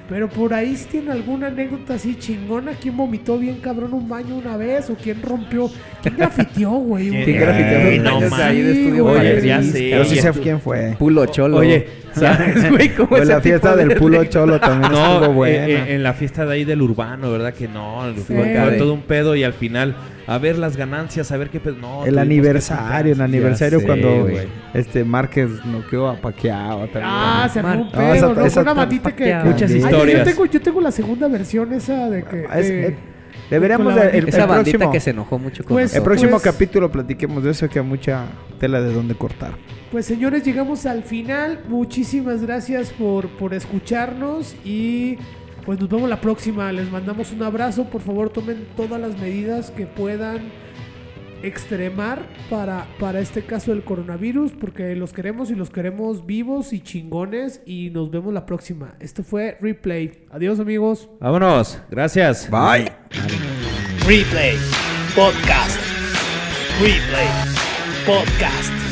pero por ahí si tienen alguna anécdota así chingona. ¿Quién vomitó bien cabrón un baño una vez? ¿O quién rompió? ¿Quién *laughs* grafiteó, güey? ¿Quién ¿Quién Güey, grafiteó no mames. ahí de estudio güey. Oye, ya sé. Yo sí sé quién fue. Pulo cholo. Oye, *laughs* ¿sabes, güey? Pues ese la fiesta de- del pulo *laughs* cholo también No, estuvo eh, buena. eh, en la fiesta de ahí del urbano, ¿verdad? Que no, fue, Sí. fue todo un pedo y al final a ver las ganancias, a ver qué... No, El aniversario, el aniversario Ya cuando este Márquez noqueó a también. Ah, se armó un No, pedo, esa- ¿no? Fue esa una matita que... Muchas Ay, historias. Yo tengo, yo tengo la segunda versión esa de que... Es- de- eh, Deberíamos de- el, Esa el bandita próximo, que se enojó mucho con Pues- el próximo Pues- capítulo platiquemos de eso que hay mucha tela de donde cortar. Pues señores, llegamos al final. Muchísimas gracias por, por escucharnos y pues nos vemos la próxima. Les mandamos un abrazo. Por favor, tomen todas las medidas que puedan extremar para, para este caso del coronavirus porque los queremos y los queremos vivos y chingones y nos vemos la próxima. Esto fue Replay. Adiós amigos. Vámonos, gracias. Bye. Replay Podcast. Replay Podcast.